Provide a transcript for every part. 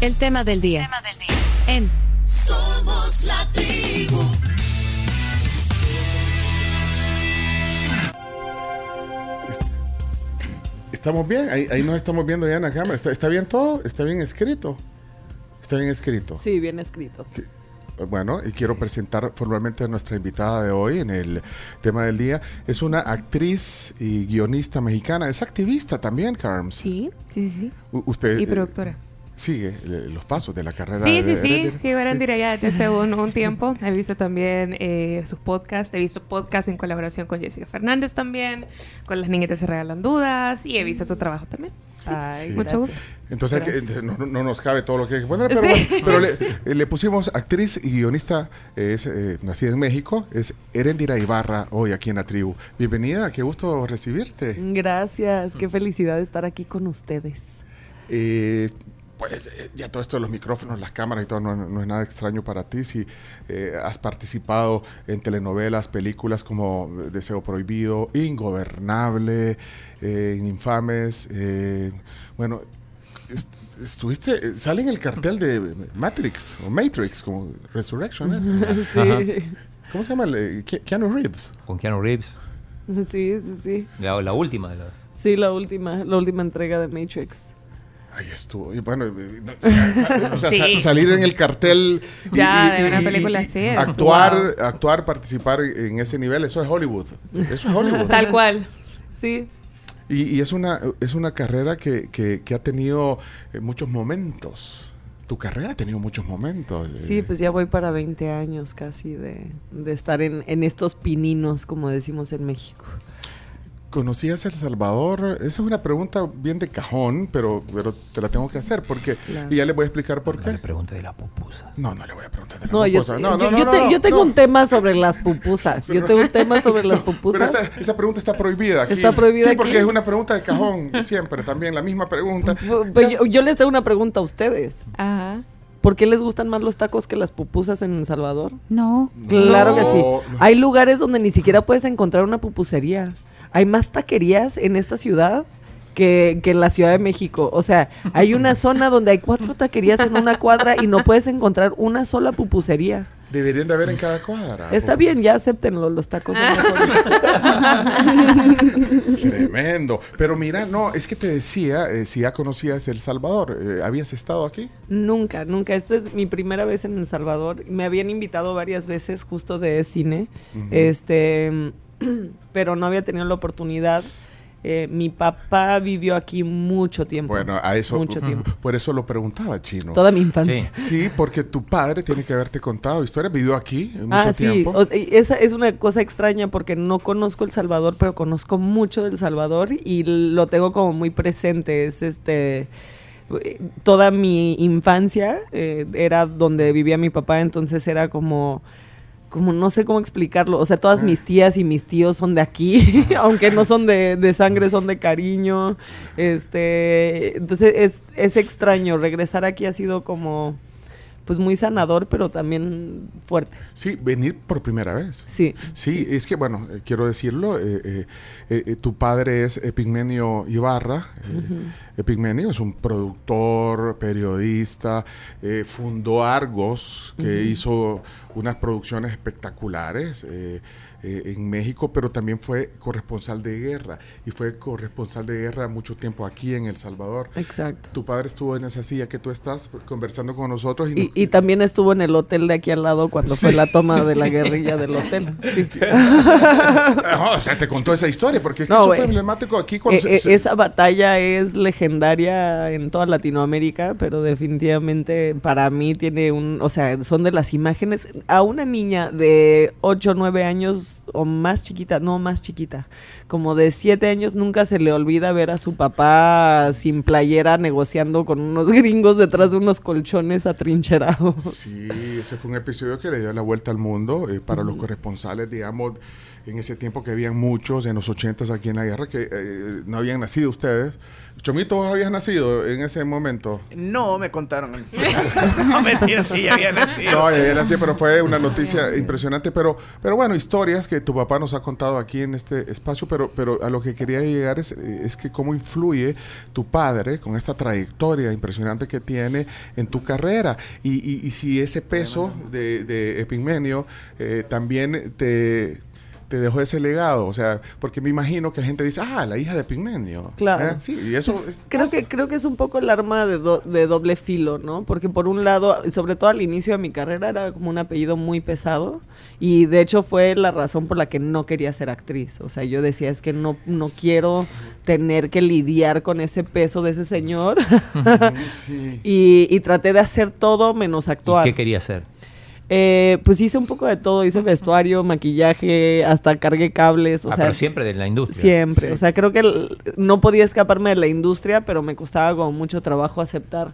El tema del día. Tema del día. En Somos la tribu. ¿Estamos bien? Ahí, ahí nos estamos viendo ya en la cámara. ¿Está, está bien todo? ¿Está bien escrito? Está bien escrito. Sí, bien escrito. Bueno, y quiero presentar formalmente a nuestra invitada de hoy en el tema del día. Es una actriz y guionista mexicana. Es activista también, Carms. Sí, sí, sí. U- Usted Y eh, productora. Sigue los pasos de la carrera Sí, de sí, sí. Heredera? Sigo Sí. Erendira ya desde hace un, un tiempo. He visto también eh, sus podcasts. He visto podcasts en colaboración con Jessica Fernández también. Con Las Niñitas se regalan dudas. Y he visto su trabajo también. Ay, Sí. Mucho gusto. Entonces hay que- no, no- no nos cabe todo lo que hay que poner, pero, bueno, pero le, eh, le pusimos actriz y guionista, es eh, nacida en México, es Erendira Ibarra, hoy aquí en la tribu. Bienvenida, qué gusto recibirte. Gracias, qué felicidad estar aquí con ustedes. Eh, pues eh, ya todo esto de los micrófonos, las cámaras y todo no, no es nada extraño para ti. Si eh, has participado en telenovelas, películas como Deseo Prohibido, Ingobernable, eh, Infames, eh, bueno, est- estuviste, eh, sale en el cartel de Matrix o Matrix, como Resurrection. ¿es? Sí, ¿Cómo se llama? eh, Ke- Keanu Reeves. con Keanu Reeves. sí, sí, sí. La, la última de las. Sí, la última, la última entrega de Matrix. Ahí estuvo. Y bueno, eh, no, o sea, sa- Sí. salir en el cartel. y- Ya, y- de una película así. Actuar, actuar, participar en ese nivel, eso es Hollywood. Eso es Hollywood. Tal cual. Sí, Y, y es una es una carrera que, que- que ha tenido eh, muchos momentos. Tu carrera ha tenido muchos momentos. eh. sí, pues ya voy para 20 años casi de, de estar en, en estos pininos, como decimos en México. ¿Conocías El Salvador? Esa es una pregunta bien de cajón, pero, pero te la tengo que hacer porque Claro. y ya le voy a explicar por No qué. le pregunte de la pupusa. No, no le voy a preguntar de la No, yo, pupusa. te- No, no, yo- no, yo no, te- no, yo tengo no. un tema sobre las pupusas. Yo tengo un tema sobre las Pero pupusas. esa, esa pregunta está prohibida aquí. Está prohibida Sí, porque aquí. es una pregunta de cajón, siempre, también la misma pregunta. Pues yo, yo les tengo una pregunta a ustedes. Ajá. ¿Por qué les gustan más los tacos que las pupusas en El Salvador? No. Claro que sí. No, no. Hay lugares donde ni siquiera puedes encontrar una pupusería. Hay más taquerías en esta ciudad que, que en la Ciudad de México. O sea, hay una zona donde hay cuatro taquerías en una cuadra y no puedes encontrar una sola pupusería. Deberían de haber en cada cuadra. Está Pues, bien, ya acéptenlo, los tacos son. Tremendo. Pero mira, no, es que te decía, eh, si ya conocías El Salvador, eh, ¿habías estado aquí? Nunca, nunca. Esta es mi primera vez en El Salvador. Me habían invitado varias veces justo de cine, este, pero no había tenido la oportunidad. Eh, mi papá vivió aquí mucho tiempo. Bueno, a eso, Mucho tiempo. por eso lo preguntaba, Chino. Toda mi infancia. Sí. Sí, porque tu padre tiene que haberte contado historias, vivió aquí mucho Ah, sí. tiempo. o- esa es una cosa extraña porque no conozco El Salvador, pero conozco mucho del Salvador y lo tengo como muy presente. Es este. Toda mi infancia eh, era donde vivía mi papá, entonces era como. Como no sé cómo explicarlo. O sea, todas mis tías y mis tíos son de aquí, aunque no son de, de sangre, son de cariño. Este. Entonces es, es extraño. Regresar aquí ha sido como. Pues muy sanador, pero también fuerte. Sí, venir por primera vez. Sí. Sí, es que, bueno, eh, quiero decirlo, eh, eh, tu padre es Epigmenio Ibarra. Epigmenio es un productor, periodista, fundó Argos, que hizo unas producciones espectaculares eh, eh, en México, pero también fue corresponsal de guerra y fue corresponsal de guerra mucho tiempo aquí en El Salvador. Exacto. Tu padre estuvo en esa silla que tú estás conversando con nosotros y, Y, nos- y también estuvo en el hotel de aquí al lado cuando fue Sí, la toma de la guerrilla del hotel. Sí. O sea, te contó esa historia, porque es que No, eso fue emblemático aquí cuando Eh, eh, se- esa batalla es legendaria en toda Latinoamérica, pero definitivamente para mí tiene un, o sea, son de las imágenes a una niña de 8 o 9 años o más chiquita, no más chiquita, como de 7 años nunca se le olvida ver a su papá sin playera negociando con unos gringos detrás de unos colchones atrincherados. Sí, ese fue un episodio que le dio la vuelta al mundo eh, para los corresponsales, digamos, en ese tiempo que habían muchos en los ochentas aquí en la guerra que eh, no habían nacido ustedes. Chomito, ¿vos habías nacido en ese momento? No, me contaron. no, mentira, sí, ya había nacido. No, ya era así, pero fue una noticia impresionante. Pero, pero bueno, historias que tu papá nos ha contado aquí en este espacio, pero, pero a lo que quería llegar es, es que cómo influye tu padre con esta trayectoria impresionante que tiene en tu carrera. Y, y- y si ese peso de, de Epigmenio eh, también te, te dejó ese legado. O sea, porque me imagino que la gente dice, ah, la hija de Epigmenio. Claro. ¿Eh? Sí, y eso Pues, es- creo pasa. que creo que es un poco el arma de, do- de doble filo, ¿no? Porque por un lado, sobre todo al inicio de mi carrera era como un apellido muy pesado y de hecho fue la razón por la que no quería ser actriz. O sea, yo decía es que no no quiero tener que lidiar con ese peso de ese señor Sí. y, y traté de hacer todo menos ¿Y actuar. qué quería hacer? Eh, pues hice un poco de todo, hice vestuario, maquillaje, hasta cargué cables, o ah, sea, pero siempre de la industria. Siempre, Sí. o sea, creo que el- no podía escaparme de la industria, pero me costaba como mucho trabajo aceptar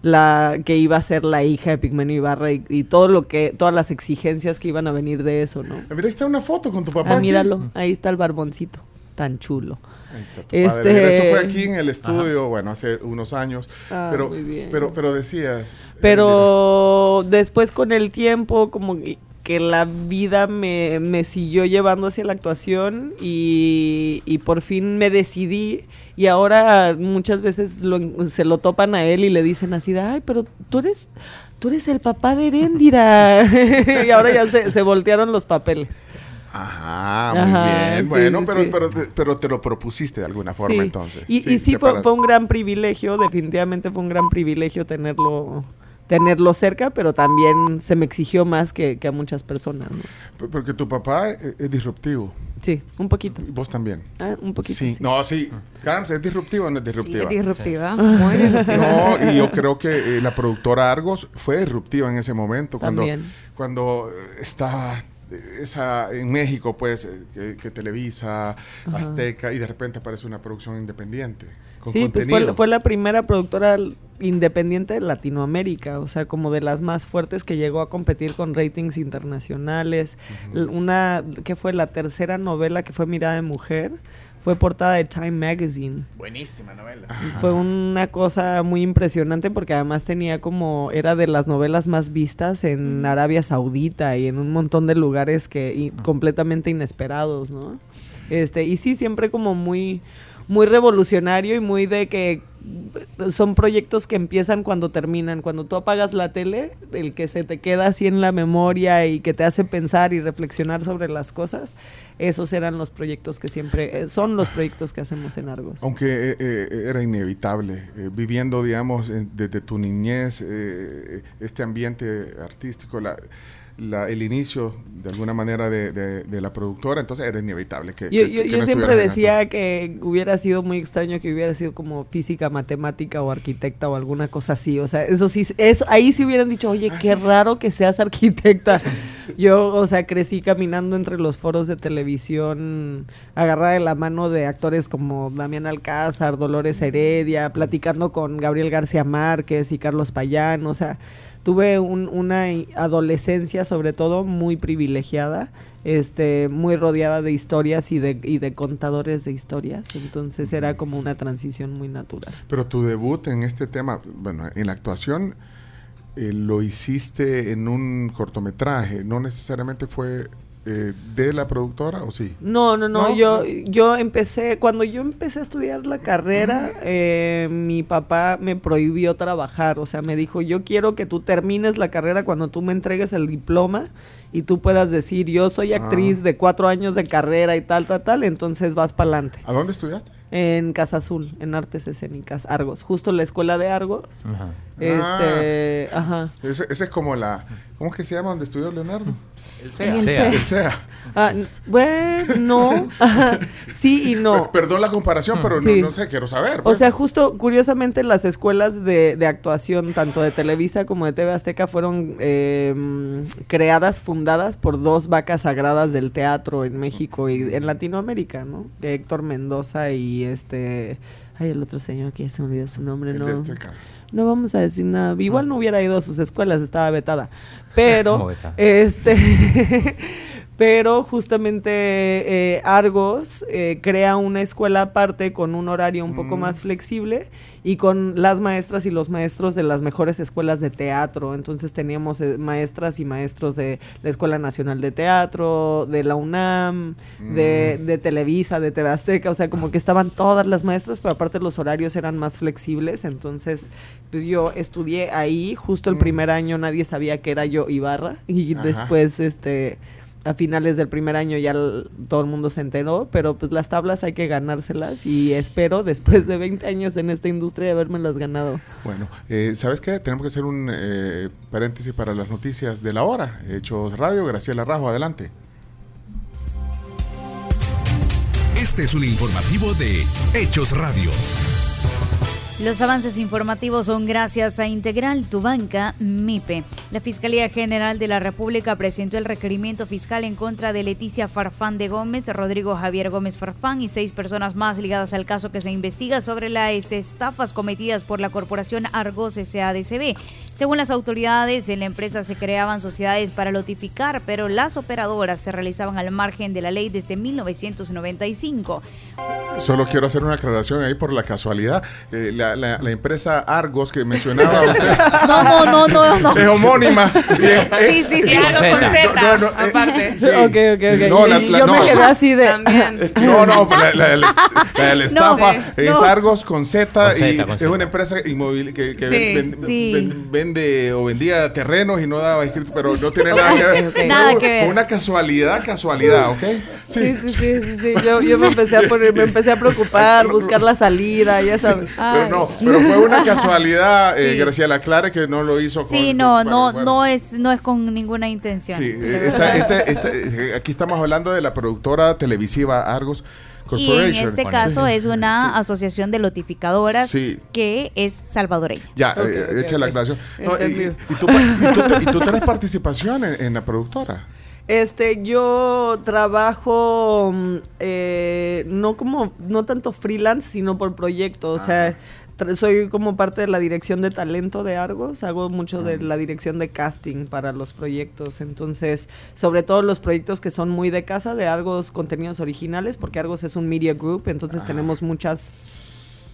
la que iba a ser la hija de Pigmenio Ibarra y, y todo lo que, todas las exigencias que iban a venir de eso, ¿no? Mira, ahí está una foto con tu papá. Ah, aquí. míralo, ahí está el barboncito, tan chulo. Ahí está tu padre. Este- Eso fue aquí en el estudio, bueno, hace unos años. Ah, pero, muy bien. pero, pero decías. eh, Pero después con el tiempo, como que- que la vida me, me siguió llevando hacia la actuación y, y por fin me decidí y ahora muchas veces lo- se lo topan a él y le dicen así, de, ay, pero tú eres, tú eres el papá de Heréndira. y ahora ya se, se voltearon los papeles. Ajá, muy Ajá, bien. sí, bueno, sí, pero, sí. Pero, te- pero te lo propusiste de alguna forma Sí. entonces. Y y sí, fue, un gran privilegio, definitivamente fue un gran privilegio tenerlo tenerlo cerca, pero también se me exigió más que, que a muchas personas. Porque tu papá es, es disruptivo. Sí, un poquito. Y vos también. Ah, un poquito. Sí. sí. No, sí. Carms, ¿es disruptivo o no es Sí, disruptiva? disruptiva. Muy disruptiva. No, y yo creo que eh, la productora Argos fue disruptiva en ese momento, cuando, También. cuando eh, estaba esa en México, pues, eh, que, que Televisa, Azteca, y de repente aparece una producción independiente. Con Sí, pues contenido. fue, fue la primera productora independiente de Latinoamérica, o sea, como de las más fuertes que llegó a competir con ratings internacionales. L- Una, que fue la tercera novela que fue Mirada de Mujer, fue portada de Time Magazine. Buenísima novela. Fue una cosa muy impresionante porque además tenía como, era de las novelas más vistas en Arabia Saudita y en un montón de lugares que y completamente inesperados, ¿no? Este, y sí, siempre como muy, muy revolucionario y muy de que son proyectos que empiezan cuando terminan. Cuando tú apagas la tele, el que se te queda así en la memoria y que te hace pensar y reflexionar sobre las cosas, esos eran los proyectos que siempre, eh, son los proyectos que hacemos en Argos. Aunque eh, eh, era inevitable, eh, viviendo, digamos, desde tu niñez, eh, este ambiente artístico, la, la- el inicio, de alguna manera, de, de- de la productora, entonces era inevitable que... Yo, que- yo- que yo no siempre decía que hubiera sido muy extraño que hubiera sido como física, matemática o arquitecta o alguna cosa así. O sea, eso sí, eso, ahí sí hubieran dicho, oye, Ah, qué raro que seas arquitecta. Yo, o sea, crecí caminando entre los foros de televisión, agarrada de la mano de actores como Damián Alcázar, Dolores Heredia, platicando con Gabriel García Márquez y Carlos Payán. O sea, tuve un- una adolescencia sobre todo muy privilegiada, este, muy rodeada de historias y de, y de contadores de historias, entonces era como una transición muy natural. Pero tu debut en este tema, bueno, en la actuación, eh, lo hiciste en un cortometraje, no necesariamente fue eh, de la productora, ¿o sí? No, no, no, ¿No? yo, yo empecé, cuando yo empecé a estudiar la carrera, eh, mi papá me prohibió trabajar, o sea, me dijo, yo quiero que tú termines la carrera cuando tú me entregues el diploma y tú puedas decir, yo soy actriz Ah. de cuatro años de carrera y tal, tal, tal, entonces vas para adelante. ¿A dónde estudiaste? En Casa Azul, en Artes Escénicas, Argos, justo la escuela de Argos. Ajá. Este, ajá. Ese, ese es como la... ¿Cómo es que se llama donde estudió Leonardo? El SEA. El SEA. El SEA. Ah, bueno, sí y no. Per- Perdón la comparación, pero no, Sí. no sé, quiero saber. O pues. sea, justo curiosamente las escuelas de, de actuación, tanto de Televisa como de TV Azteca, fueron eh, mm, creadas, fundadas por dos vacas sagradas del teatro en México y en Latinoamérica, ¿no? Héctor Mendoza y este... Ay, el otro señor que ya se me olvidó su nombre, El ¿no? de este Azteca. No vamos a decir nada. Igual no hubiera ido a sus escuelas, estaba vetada. Pero, este, pero justamente eh, Argos eh, crea una escuela aparte con un horario un poco Mm. más flexible y con las maestras y los maestros de las mejores escuelas de teatro. Entonces teníamos eh, maestras y maestros de la Escuela Nacional de Teatro, de la UNAM, de, de Televisa, de TV Azteca, o sea, como que estaban todas las maestras, pero aparte los horarios eran más flexibles. Entonces, pues yo estudié ahí, justo el Mm. primer año nadie sabía que era yo Ibarra y Ajá. después, este a finales del primer año ya todo el mundo se enteró, pero pues las tablas hay que ganárselas y espero después de 20 años en esta industria habérmelas ganado. Bueno, eh, ¿sabes qué? Tenemos que hacer un eh, paréntesis para las noticias de la hora. Hechos Radio, Graciela Rajo, adelante. Este es un informativo de Hechos Radio. Los avances informativos son gracias a Integral Tu Banca MIPE. La Fiscalía General de la República presentó el requerimiento fiscal en contra de Leticia Farfán de Gómez, Rodrigo Javier Gómez Farfán y seis personas más ligadas al caso que se investiga sobre las estafas cometidas por la corporación Argos SADCB. Según las autoridades, en la empresa se creaban sociedades para notificar, pero las operadoras se realizaban al margen de la ley desde 1995. Solo quiero hacer una aclaración ahí por la casualidad. Eh, la, la- la empresa Argos que mencionaba usted No, no, no, no, no. es homónima. Sí, sí, sí. Algo con Z. No, no, eh, aparte. Sí. Ok, ok, ok. No, la- yo no. me quedé así de... También. No, no, la, la- la- la de la estafa es no. Argos con Z y es una empresa inmóvil que, que Sí, ven- ven- sí. ven- vende o vendía terrenos y no daba escrito, pero no tiene nada que ver. ok. Fue Nada que ver. Fue una casualidad, casualidad, ¿ok? Sí, sí, sí, sí, sí. Yo, yo me empecé a poner, me empecé a preocupar, buscar la salida, ya sabes. Pero no, pero fue una casualidad, eh, Sí. Graciela Aclare, que no lo hizo con... Sí, no, no, bueno. no es, no es con ninguna intención. Sí, eh, verdad. esta- esta- esta- eh, aquí estamos hablando de la productora televisiva Argos y Corporation. en este Sí. caso es una Sí. asociación de notificadoras Sí. que es salvadoreña. Ya, eh, echa la ok. aclaración. No, y, tú, y tú y tú tenés participación en, en la productora. Este, yo trabajo mm, eh, no como, no tanto freelance, sino por proyecto. O sea, tra- soy como parte de la dirección de talento de Argos. Hago mucho de la dirección de casting para los proyectos. Entonces, sobre todo los proyectos que son muy de casa, de Argos contenidos originales, porque Argos es un media group. Entonces, tenemos muchas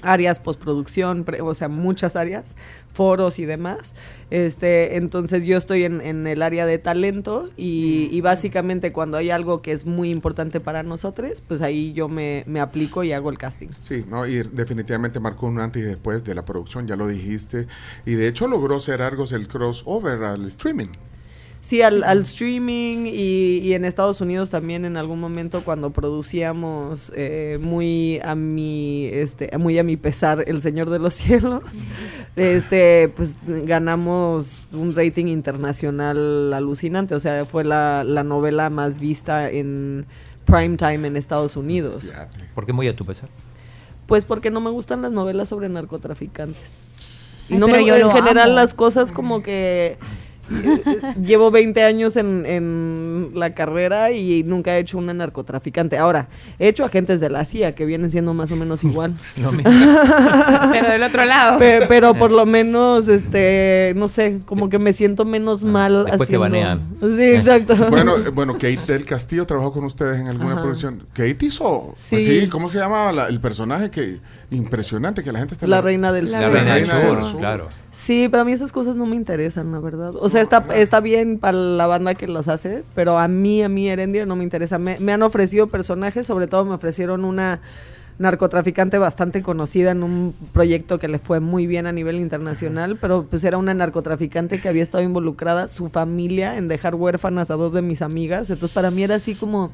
áreas postproducción, pre- o sea, muchas áreas, foros y demás. Este, entonces yo estoy en, en el área de talento y, y básicamente cuando hay algo que es muy importante para nosotros, pues ahí yo me, me aplico y hago el casting. Sí, no, y definitivamente marcó un antes y después de la producción, ya lo dijiste. Y de hecho logró ser Argos el crossover al streaming. Sí, al, al streaming y, y en Estados Unidos también en algún momento cuando producíamos eh, muy a mi este muy a mi pesar El Señor de los Cielos, este pues ganamos un rating internacional alucinante, o sea, fue la, la novela más vista en prime time en Estados Unidos. Fíjate. ¿Por qué muy a tu pesar? Pues porque no me gustan las novelas sobre narcotraficantes. Y no pero me yo en lo general amo. las cosas como que llevo 20 años en, en la carrera y nunca he hecho una narcotraficante. Ahora, he hecho agentes de la CIA que vienen siendo más o menos igual. Lo mismo. Pero del otro lado. Pe- pero por lo menos, este, no sé, como que me siento menos mal después te haciendo- banean. Sí, exacto. Bueno, eh, bueno, Kate del Castillo trabajó con ustedes en alguna Ajá. producción. Kate hizo, Sí. pues sí, ¿cómo se llama la- el personaje que impresionante que la gente está La reina del La La reina del reina del sur, sur. claro. Sí, pero a mí esas cosas no me interesan, la verdad. O sea, está, está bien para la banda que las hace, pero a mí, a mí, Erendia, no me interesa. Me, me han ofrecido personajes, sobre todo me ofrecieron una narcotraficante bastante conocida en un proyecto que le fue muy bien a nivel internacional, pero pues era una narcotraficante que había estado involucrada su familia en dejar huérfanas a dos de mis amigas, entonces para mí era así como,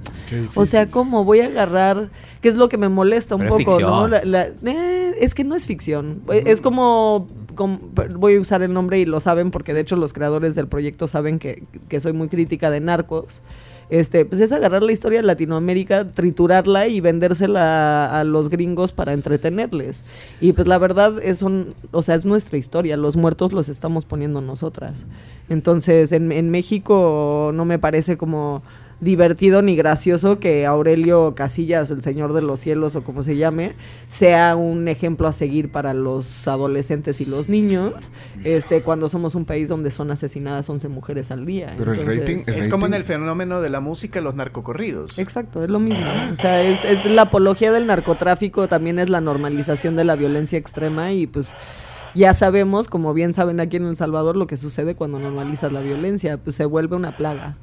o sea, como voy a agarrar, qué es lo que me molesta un Pero es poco, ¿no? La- la- eh, es que no es ficción, Eh, es como, com- voy a usar el nombre y lo saben porque de hecho los creadores del proyecto saben que, que soy muy crítica de narcos. Este, pues es agarrar la historia de Latinoamérica, triturarla y vendérsela a, a los gringos para entretenerles. Y pues la verdad es un, o sea, es nuestra historia, los muertos los estamos poniendo nosotras. Entonces, en, en México no me parece como divertido ni gracioso que Aurelio Casillas, el señor de los cielos o como se llame, sea un ejemplo a seguir para los adolescentes y los niños, este cuando somos un país donde son asesinadas 11 mujeres al día. Pero el rating- el Es como en el fenómeno de la música, los narcocorridos. Exacto, es lo mismo. O sea, es, es la apología del narcotráfico, también es la normalización de la violencia extrema y pues ya sabemos, como bien saben aquí en El Salvador, lo que sucede cuando normalizas la violencia, pues se vuelve una plaga.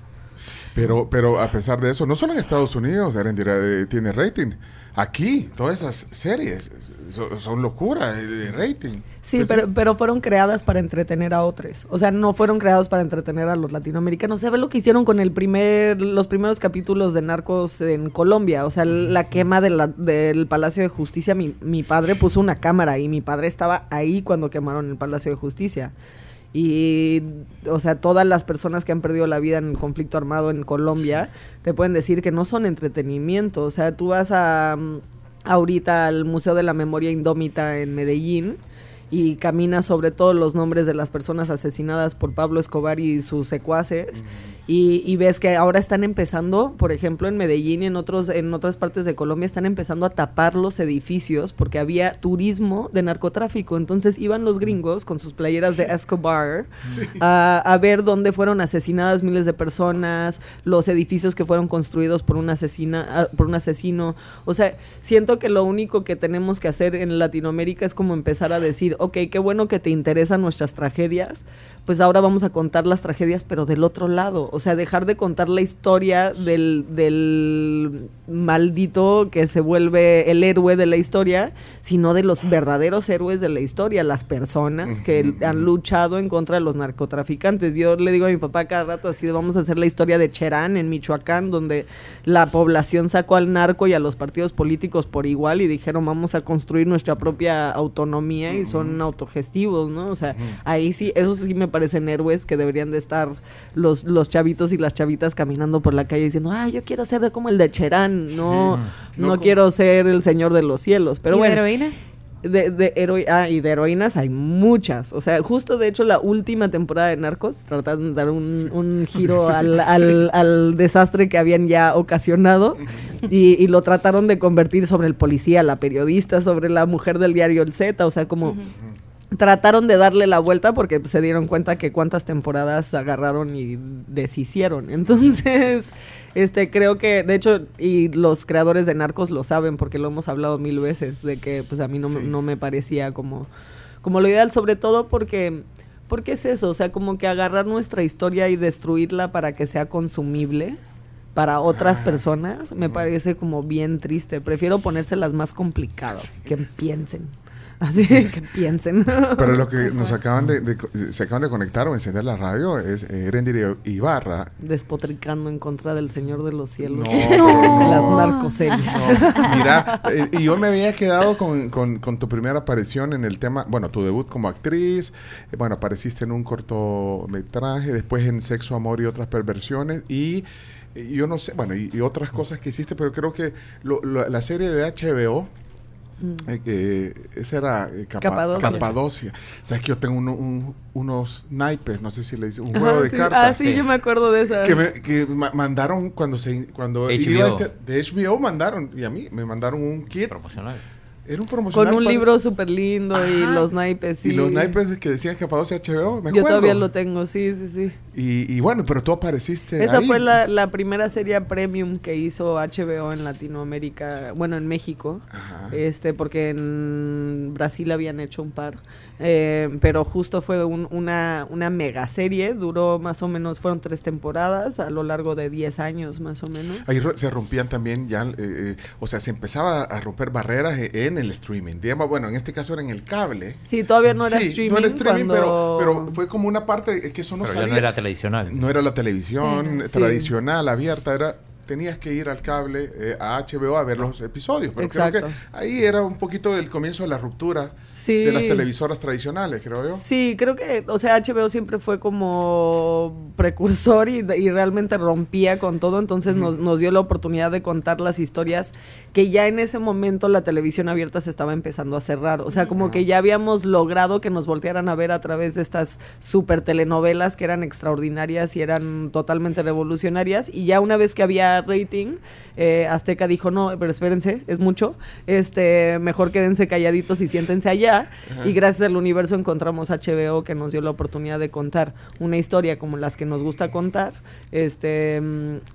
Pero, pero a pesar de eso, no solo en Estados Unidos Erendira, eh, tiene rating. Aquí, todas esas series son, son locura de rating. Sí, Pues pero, pero fueron creadas para entretener a otros. O sea, no fueron creados para entretener a los latinoamericanos. Se ve lo que hicieron con el primer, los primeros capítulos de Narcos en Colombia. O sea, la quema de la- del Palacio de Justicia. Mi, mi padre puso una cámara y mi padre estaba ahí cuando quemaron el Palacio de Justicia. Y, o sea, todas las personas que han perdido la vida en el conflicto armado en Colombia te pueden decir que no son entretenimiento. O sea, tú vas a mm, ahorita al Museo de la Memoria Indómita en Medellín y caminas sobre todos los nombres de las personas asesinadas por Pablo Escobar y sus secuaces. Y, y ves que ahora están empezando, por ejemplo, en Medellín y en, otros, en otras partes de Colombia, están empezando a tapar los edificios porque había turismo de narcotráfico. Entonces iban los gringos con sus playeras de Escobar a, a ver dónde fueron asesinadas miles de personas, los edificios que fueron construidos por un, asesina, ah, por un asesino. O sea, siento que lo único que tenemos que hacer en Latinoamérica es como empezar a decir, ok, qué bueno que te interesan nuestras tragedias, pues ahora vamos a contar las tragedias, pero del otro lado. O sea, dejar de contar la historia del, del maldito que se vuelve el héroe de la historia, sino de los verdaderos héroes de la historia, las personas que han luchado en contra de los narcotraficantes. Yo le digo a mi papá cada rato así, vamos a hacer la historia de Cherán en Michoacán, donde la población sacó al narco y a los partidos políticos por igual y dijeron vamos a construir nuestra propia autonomía y son autogestivos, ¿no? O sea, ahí sí, esos sí me parecen héroes que deberían de estar los, los chavitos y las chavitas caminando por la calle diciendo, ah, yo quiero ser como el de Cherán, no, no, quiero ser el señor de los cielos. Pero ¿Y de bueno, heroínas? de, de heroi- ah, y de heroínas hay muchas. O sea, justo de hecho la última temporada de Narcos trataron de dar un, un giro Sí, al, al- al desastre que habían ya ocasionado y, y lo trataron de convertir sobre el policía, la periodista, sobre la mujer del diario El Z. O sea, como trataron de darle la vuelta porque se dieron cuenta que cuántas temporadas agarraron y deshicieron. Entonces, este creo que de hecho y los creadores de Narcos lo saben porque lo hemos hablado mil veces de que pues a mí no, Sí. no me parecía como como lo ideal sobre todo porque porque es eso, o sea, como que agarrar nuestra historia y destruirla para que sea consumible para otras personas me parece como bien triste. Prefiero ponérselas más complicadas, que piensen. Así que piensen. Pero lo que nos acaban de, se acaban de conectar o encender la radio es eh, Erendira Ibarra. Despotricando en contra del Señor de los Cielos. No, no. Las narcoseries. Mira, eh, y yo me había quedado con, con- con tu primera aparición en el tema, bueno, tu debut como actriz, eh, bueno, apareciste en un cortometraje, después en Sexo, Amor y otras perversiones, y yo no sé, bueno, y, y otras cosas que hiciste, pero creo que lo- lo- la serie de HBO, eh, que esa era eh, Capa- Capadocia. Capadocia. Sabes que yo tengo uno- un- unos naipes, no sé si le dicen, un Ajá, juego de sí. cartas. Ah, sí, yo me acuerdo de esa. Que, me- que ma- mandaron cuando se cuando HBO. iba este- de HBO mandaron y a mí me mandaron un kit Promocional. Era un promocional Con un para- libro súper lindo y los naipes. Sí. y los naipes que decían Capadocia HBO me Yo acuerdo todavía lo tengo, sí, sí, sí. y, y bueno pero tú apareciste Esa ahí. fue la, la primera serie premium que hizo HBO en Latinoamérica, bueno, en México, Ajá. este, porque en Brasil habían hecho un par, eh, pero justo fue un- una, una mega serie, duró más o menos, fueron tres temporadas a lo largo de 10 años más o menos. Ahí se rompían también ya, eh, eh, o sea, se empezaba a romper barreras e- en el streaming. Digamos, bueno, en este caso era en el cable. Sí, todavía no era Sí, streaming. no era streaming, cuando- pero, pero fue como una parte que eso no Pero ya salía. no era tradicional. No era la televisión Sí. tradicional, abierta, era tenías que ir al cable, eh, a HBO, a ver los episodios. Pero creo Exacto. que ahí era un poquito el comienzo de la ruptura Sí. de las televisoras tradicionales, creo yo. Sí, creo que, o sea, HBO siempre fue como precursor y, y realmente rompía con todo, entonces nos, nos dio la oportunidad de contar las historias que ya en ese momento la televisión abierta se estaba empezando a cerrar, o sea, como que ya habíamos logrado que nos voltearan a ver a través de estas super telenovelas que eran extraordinarias y eran totalmente revolucionarias, y ya una vez que había rating, eh, Azteca dijo, no, pero espérense, es mucho, este, mejor quédense calladitos y siéntense allá, y gracias al universo encontramos HBO que nos dio la oportunidad de contar una historia como las que nos gusta contar, este,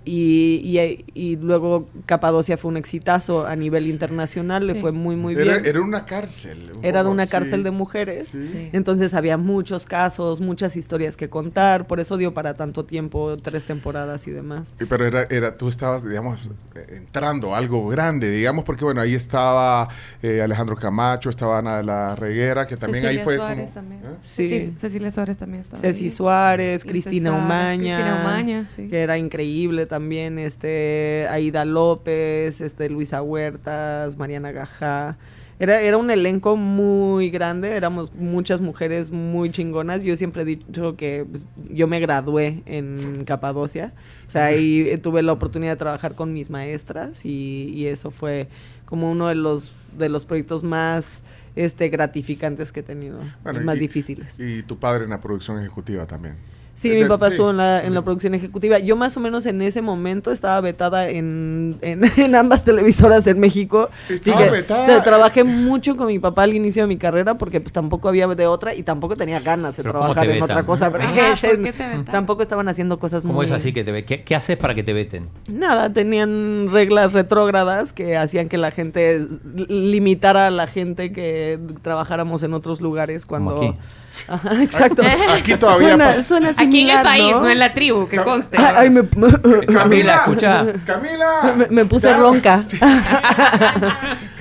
y, y- y luego Capadocia fue un exitazo a nivel internacional, le fue muy, muy era, bien. era una cárcel. un Era de una sí. cárcel de mujeres. Sí. Entonces había muchos casos, muchas historias que contar, por eso dio para tanto tiempo, tres temporadas y demás. Y Pero era, era, tú estabas, digamos, entrando a algo grande, digamos, porque bueno, ahí estaba eh, Alejandro Camacho, estaba Ana de la Reguera, que también Cecilia ahí fue Suárez como... también. ¿eh? Sí. Sí, Cecilia Suárez también estaba Ceci ahí. Suárez, Y Cristina César, Umaña, Cristina Umaña, sí. que era increíble también, este, Aida López, este, Luisa Huertas, Mariana Gajá. Era, era un elenco muy grande, éramos muchas mujeres muy chingonas. Yo siempre he dicho que pues, yo me gradué en Capadocia, o sea, ahí tuve la oportunidad de trabajar con mis maestras y, y eso fue como uno de los de los proyectos más este gratificantes que he tenido, Bueno, más y- difíciles. Y tu padre en la producción ejecutiva también. Sí, Eh, mi de- papá sí, estuvo en la, en sí. la producción ejecutiva. Yo más o menos en ese momento estaba vetada en, en, en ambas televisoras en México. Estaba Así que, vetada. o sea, trabajé mucho con mi papá al inicio de mi carrera porque pues tampoco había de otra y tampoco tenía ganas de ¿cómo trabajar en otra cosa. Ajá, ¿por qué te tampoco estaban haciendo cosas ¿Cómo muy... es así que te ve? ¿Qué, qué haces para que te veten? Nada, tenían reglas retrógradas que hacían que la gente li- limitara a la gente que trabajáramos en otros lugares cuando... aquí. Ajá, exacto. Aquí todavía Suena, pa- Aquí en el país, ¿no? no, en la tribu, que conste. Ay, ay, me, Camila, escucha. Camila. me, me puse Ya. ronca.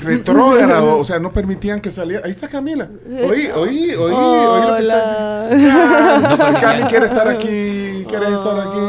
Retrógrado, o sea, no permitían que saliera. Ahí está Camila. Oí, oí, oí, oí lo que está. Hola. Cami quiere estar aquí, quiere estar aquí.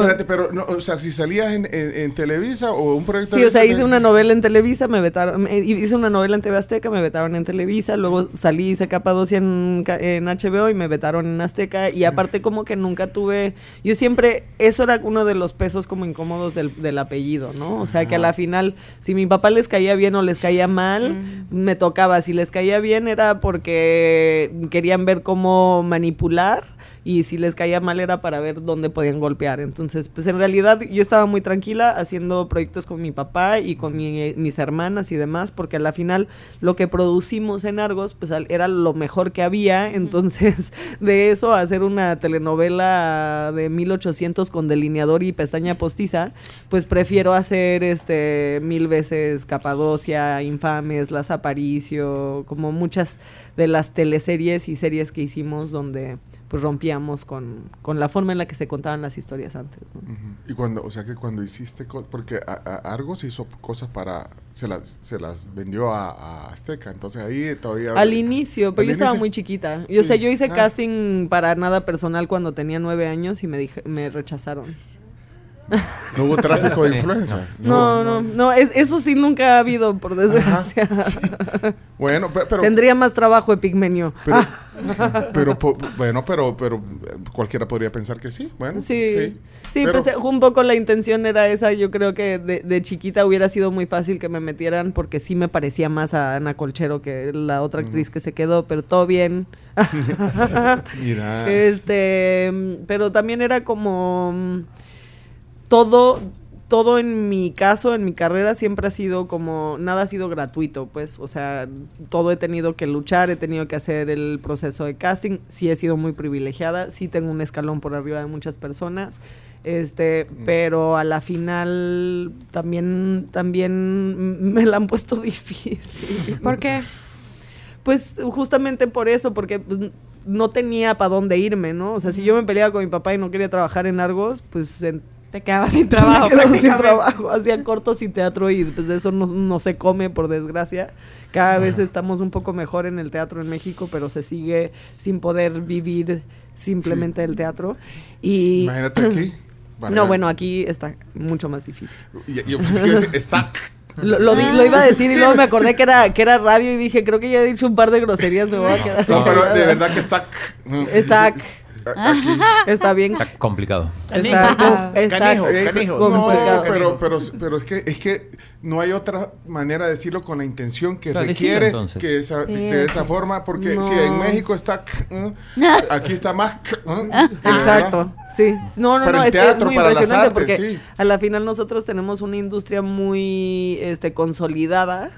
Espérate, pero, no, o sea, si salías en, en- en Televisa o un proyecto Sí, de o sea, hice una novela en Televisa, me vetaron, me- hice una novela en TV Azteca, me vetaron en Televisa, luego salí, hice Capadocia en, en HBO y me vetaron en Azteca, y aparte como que nunca tuve, yo siempre, eso era uno de los pesos como incómodos del, del apellido, ¿no? O sea, que a la final, si mi papá les caía bien o les caía mal, me tocaba, si les caía bien era porque querían ver cómo manipular, y si les caía mal era para ver dónde podían golpear. Entonces, pues en realidad yo estaba muy tranquila haciendo proyectos con mi papá y con mi- mis hermanas y demás, porque a la final lo que producimos en Argos, pues al- era lo mejor que había. Entonces, de eso a hacer una telenovela de 1800 con delineador y pestaña postiza, pues prefiero hacer este mil veces Capadocia, Infames, Las Aparicio, como muchas de las teleseries y series que hicimos donde pues rompíamos con, con la forma en la que se contaban las historias antes. ¿no? Ujú. Y cuando, o sea que cuando hiciste, porque a, a- Argos hizo cosas para, se las, se las vendió a, a Azteca, entonces ahí todavía... Al inicio, pero yo estaba muy chiquita. Sí. Yo, o sea, yo hice Ah. casting para nada personal cuando tenía nueve años y me, dije, me rechazaron. No hubo tráfico de Sí. influencia. No, no, no, es- eso sí nunca ha habido, por desgracia. Bueno, pe- pero... Tendría más trabajo Epigmenio. Pero, Ah, pero po- bueno, pero, pero cualquiera podría pensar que sí. Bueno, sí, sí, Pero- pues un poco la intención era esa. Yo creo que de, de chiquita hubiera sido muy fácil que me metieran porque sí me parecía más a Ana Colchero que la otra actriz que se quedó, pero todo bien. Mira. Este, pero también era como todo, todo en mi caso, en mi carrera siempre ha sido como nada ha sido gratuito, pues, o sea, todo he tenido que luchar, he tenido que hacer el proceso de casting, sí he sido muy privilegiada, sí tengo un escalón por arriba de muchas personas. Este, pero a la final también también me la han puesto difícil. ¿Por qué? Pues justamente por eso, porque pues, no tenía para dónde irme, ¿no? O sea, si yo me peleaba con mi papá y no quería trabajar en Argos, pues en, Te quedabas sin trabajo. me quedaba sin trabajo. Hacía cortos y teatro y pues de eso no, no se come, por desgracia. Cada vez estamos un poco mejor en el teatro en México, pero se sigue sin poder vivir simplemente del teatro. Y Imagínate aquí. No, bueno, aquí está mucho más difícil. Y- Yo pensé que iba a decir, está. Lo, lo di- lo iba a decir y Sí, luego me acordé sí. que era que era radio y dije, creo que ya he dicho un par de groserías, me voy a quedar. No, pero de verdad que está. Está- Aquí. Está bien. Está complicado. Está, co- está Canijo, canijo. no, complicado. pero, pero, pero es, que, es que no hay otra manera de decirlo con la intención que Claro, requiere que esa- Sí, de esa sí. forma, porque No. si en México está, ¿eh? aquí está más. ¿eh? Exacto, sí. No, no, Para no, el es, que es teatro, muy para impresionante artes, porque sí. a la final nosotros tenemos una industria muy este, consolidada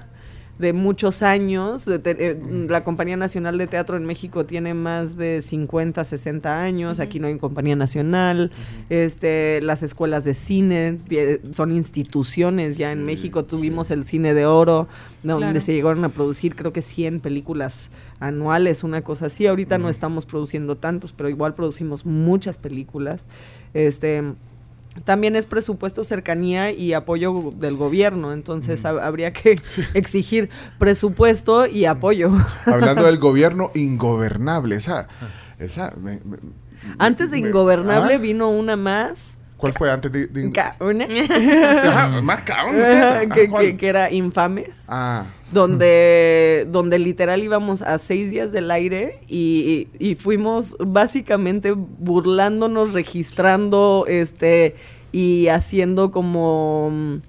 de muchos años. de te- eh, la Compañía Nacional de Teatro en México tiene más de 50, 60 años. Aquí no hay compañía nacional. este, las escuelas de cine son instituciones ya en México. sí. Tuvimos el Cine de Oro, donde Claro. se llegaron a producir creo que 100 películas anuales, una cosa así. Ahorita no estamos produciendo tantos, pero igual producimos muchas películas. Este también es presupuesto, cercanía y apoyo del gobierno, entonces hab- habría que exigir presupuesto y apoyo. Hablando del gobierno ingobernable, esa. esa me- me- Antes de me- Ingobernable ¿Ah? vino una más. ¿Cuál fue antes de.? de- Ajá, más cabrón. ¿qué es esa? que, ¿cuál? que- que era Infames. Ah, donde, donde literal íbamos a seis días del aire y, y fuimos básicamente burlándonos, registrando este y haciendo como, co-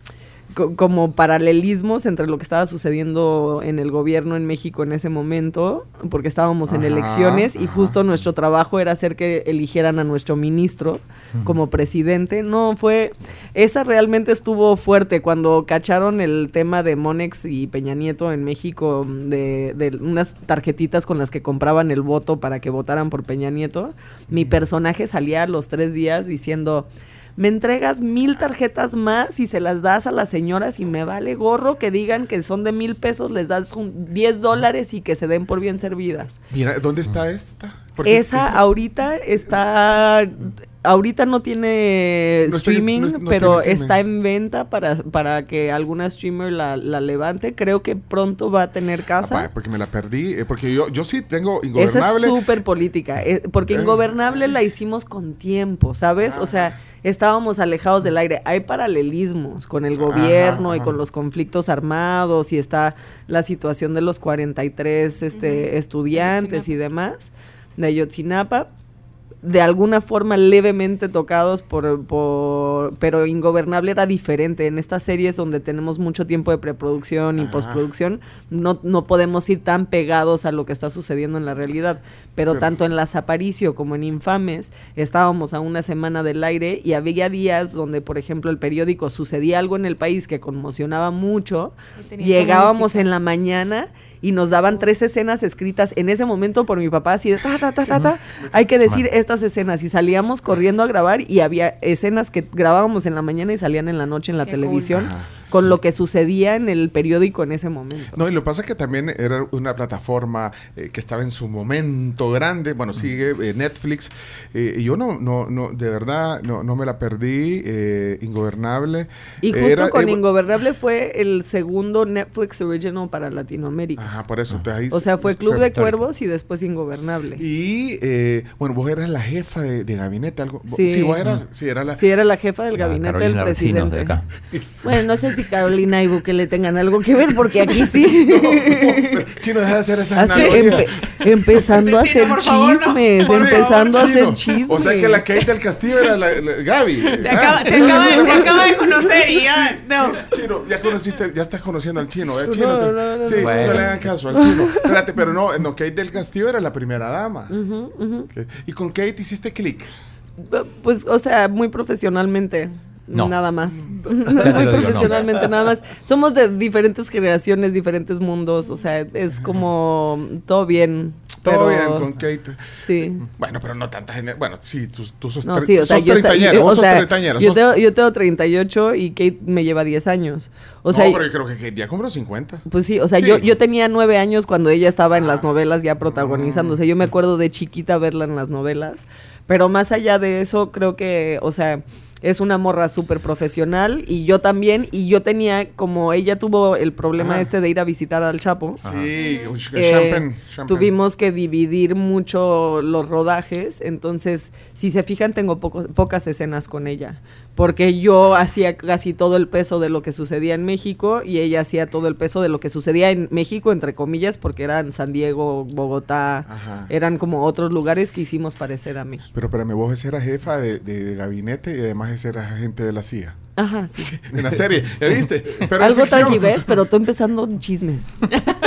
como paralelismos entre lo que estaba sucediendo en el gobierno en México en ese momento, porque estábamos en elecciones y ajá. justo nuestro trabajo era hacer que eligieran a nuestro ministro como presidente. No, fue, esa realmente estuvo fuerte cuando cacharon el tema de Monex y Peña Nieto en México, de, de unas tarjetitas con las que compraban el voto para que votaran por Peña Nieto. Mi personaje salía a los tres días diciendo... Me entregas mil tarjetas más y se las das a las señoras y me vale gorro que digan que son de mil pesos, les das un 10 dólares y que se den por bien servidas. mira, ¿dónde está esta? Porque Esa ahorita está, ahorita no tiene No streaming, no es- no pero tiene streaming. está en venta para, para que alguna streamer la, la levante. Creo que pronto va a tener casa. Apa, porque me la perdí, eh, porque yo, yo sí tengo Esa es ingobernable. súper política, eh, porque. Ingobernable la hicimos con tiempo, ¿sabes? O sea, estábamos alejados del aire. Hay paralelismos con el Ajá, gobierno y ajá. con los conflictos armados y está la situación de los 43 este, estudiantes y demás de Ayotzinapa. De alguna forma levemente tocados por, por... Pero Ingobernable era diferente. En estas series donde tenemos mucho tiempo de preproducción y Ajá. postproducción, no, no podemos ir tan pegados a lo que está sucediendo en la realidad. Pero, Pero- tanto en Las Aparicio como en Infames estábamos a una semana del aire y había días donde, por ejemplo, el periódico sucedía algo en el país que conmocionaba mucho. Llegábamos en la mañana y nos daban tres escenas escritas en ese momento por mi papá, así de ta, ta, ta, ta, ta. Hay que decir estas escenas. Y salíamos corriendo a grabar y había escenas que grabábamos en la mañana y salían en la noche en la Qué televisión. Con lo que sucedía en el periódico en ese momento. No, y lo que pasa es que también era una plataforma eh, que estaba en su momento grande. Bueno, sigue eh, Netflix. eh, y yo no, no, no, de verdad, no, no me la perdí. eh, ingobernable. Y justo Era- con eh, Ingobernable fue el segundo Netflix original para Latinoamérica. Ajá, por eso. entonces ahí O sea, fue Club se- de Cuervos y después Ingobernable. Y, eh, bueno, vos eras la jefa de, de gabinete. Algo, Sí. sí, vos eras, sí, era la... Sí, era la jefa del La gabinete Ah, Carolina del presidente. de acá. Bueno, no sé si Carolina y Bukele tengan algo que ver, porque aquí sí. Chino, deja de hacer esas empe- empezando a Chino, hacer por favor, no. chismes, favor, empezando a Chino. hacer chismes. O sea que la Kate del Castillo era la, la- Gaby. Te Ah, acaba, te acaba de, ¿Sí? te acaba de conocer y ya. No. Chino, ya conociste, ya estás conociendo al chino, ¿eh? Chino, No, te- no, no, sí, no. le hagan caso al chino. Espérate, pero no, no, Kate del Castillo era la primera dama. Y con Kate hiciste clic. Pues, o sea, muy profesionalmente. No. Nada más. lo digo, no. profesionalmente, nada más. Somos de diferentes generaciones, diferentes mundos. O sea, es como todo bien. Todo pero- bien con Kate. Sí. Bueno, pero no tanta gente. Bueno, sí, tú, tú sos, No, sí, o sea, sos yo, treintañera, yo- vos o sos sea, treintañera, yo sos- tengo, yo tengo 38 y Kate me lleva 10 años. O sea, no, pero yo creo que Kate ya compró 50. Pues sí, o sea, Sí. yo, yo tenía nueve años cuando ella estaba en las Ah. novelas ya protagonizando. O sea, yo me acuerdo de chiquita verla en las novelas. Pero más allá de eso, creo que, o sea, Es una morra súper profesional y yo también. Y yo tenía, como ella tuvo el problema Ajá. este de ir a visitar al Chapo. Sí, eh, champagne, champagne. tuvimos que dividir mucho los rodajes, entonces si se fijan tengo poco- pocas escenas con ella, porque yo hacía casi todo el peso de lo que sucedía en México y ella hacía todo el peso de lo que sucedía en México, entre comillas, porque eran San Diego, Bogotá, Ajá. eran como otros lugares que hicimos parecer a México. Pero espérame, vos eras jefa de, de gabinete y además eras agente de la CIA. Ajá, sí. En la serie, ¿ya viste? Pero Algo tal pero tú empezando chismes.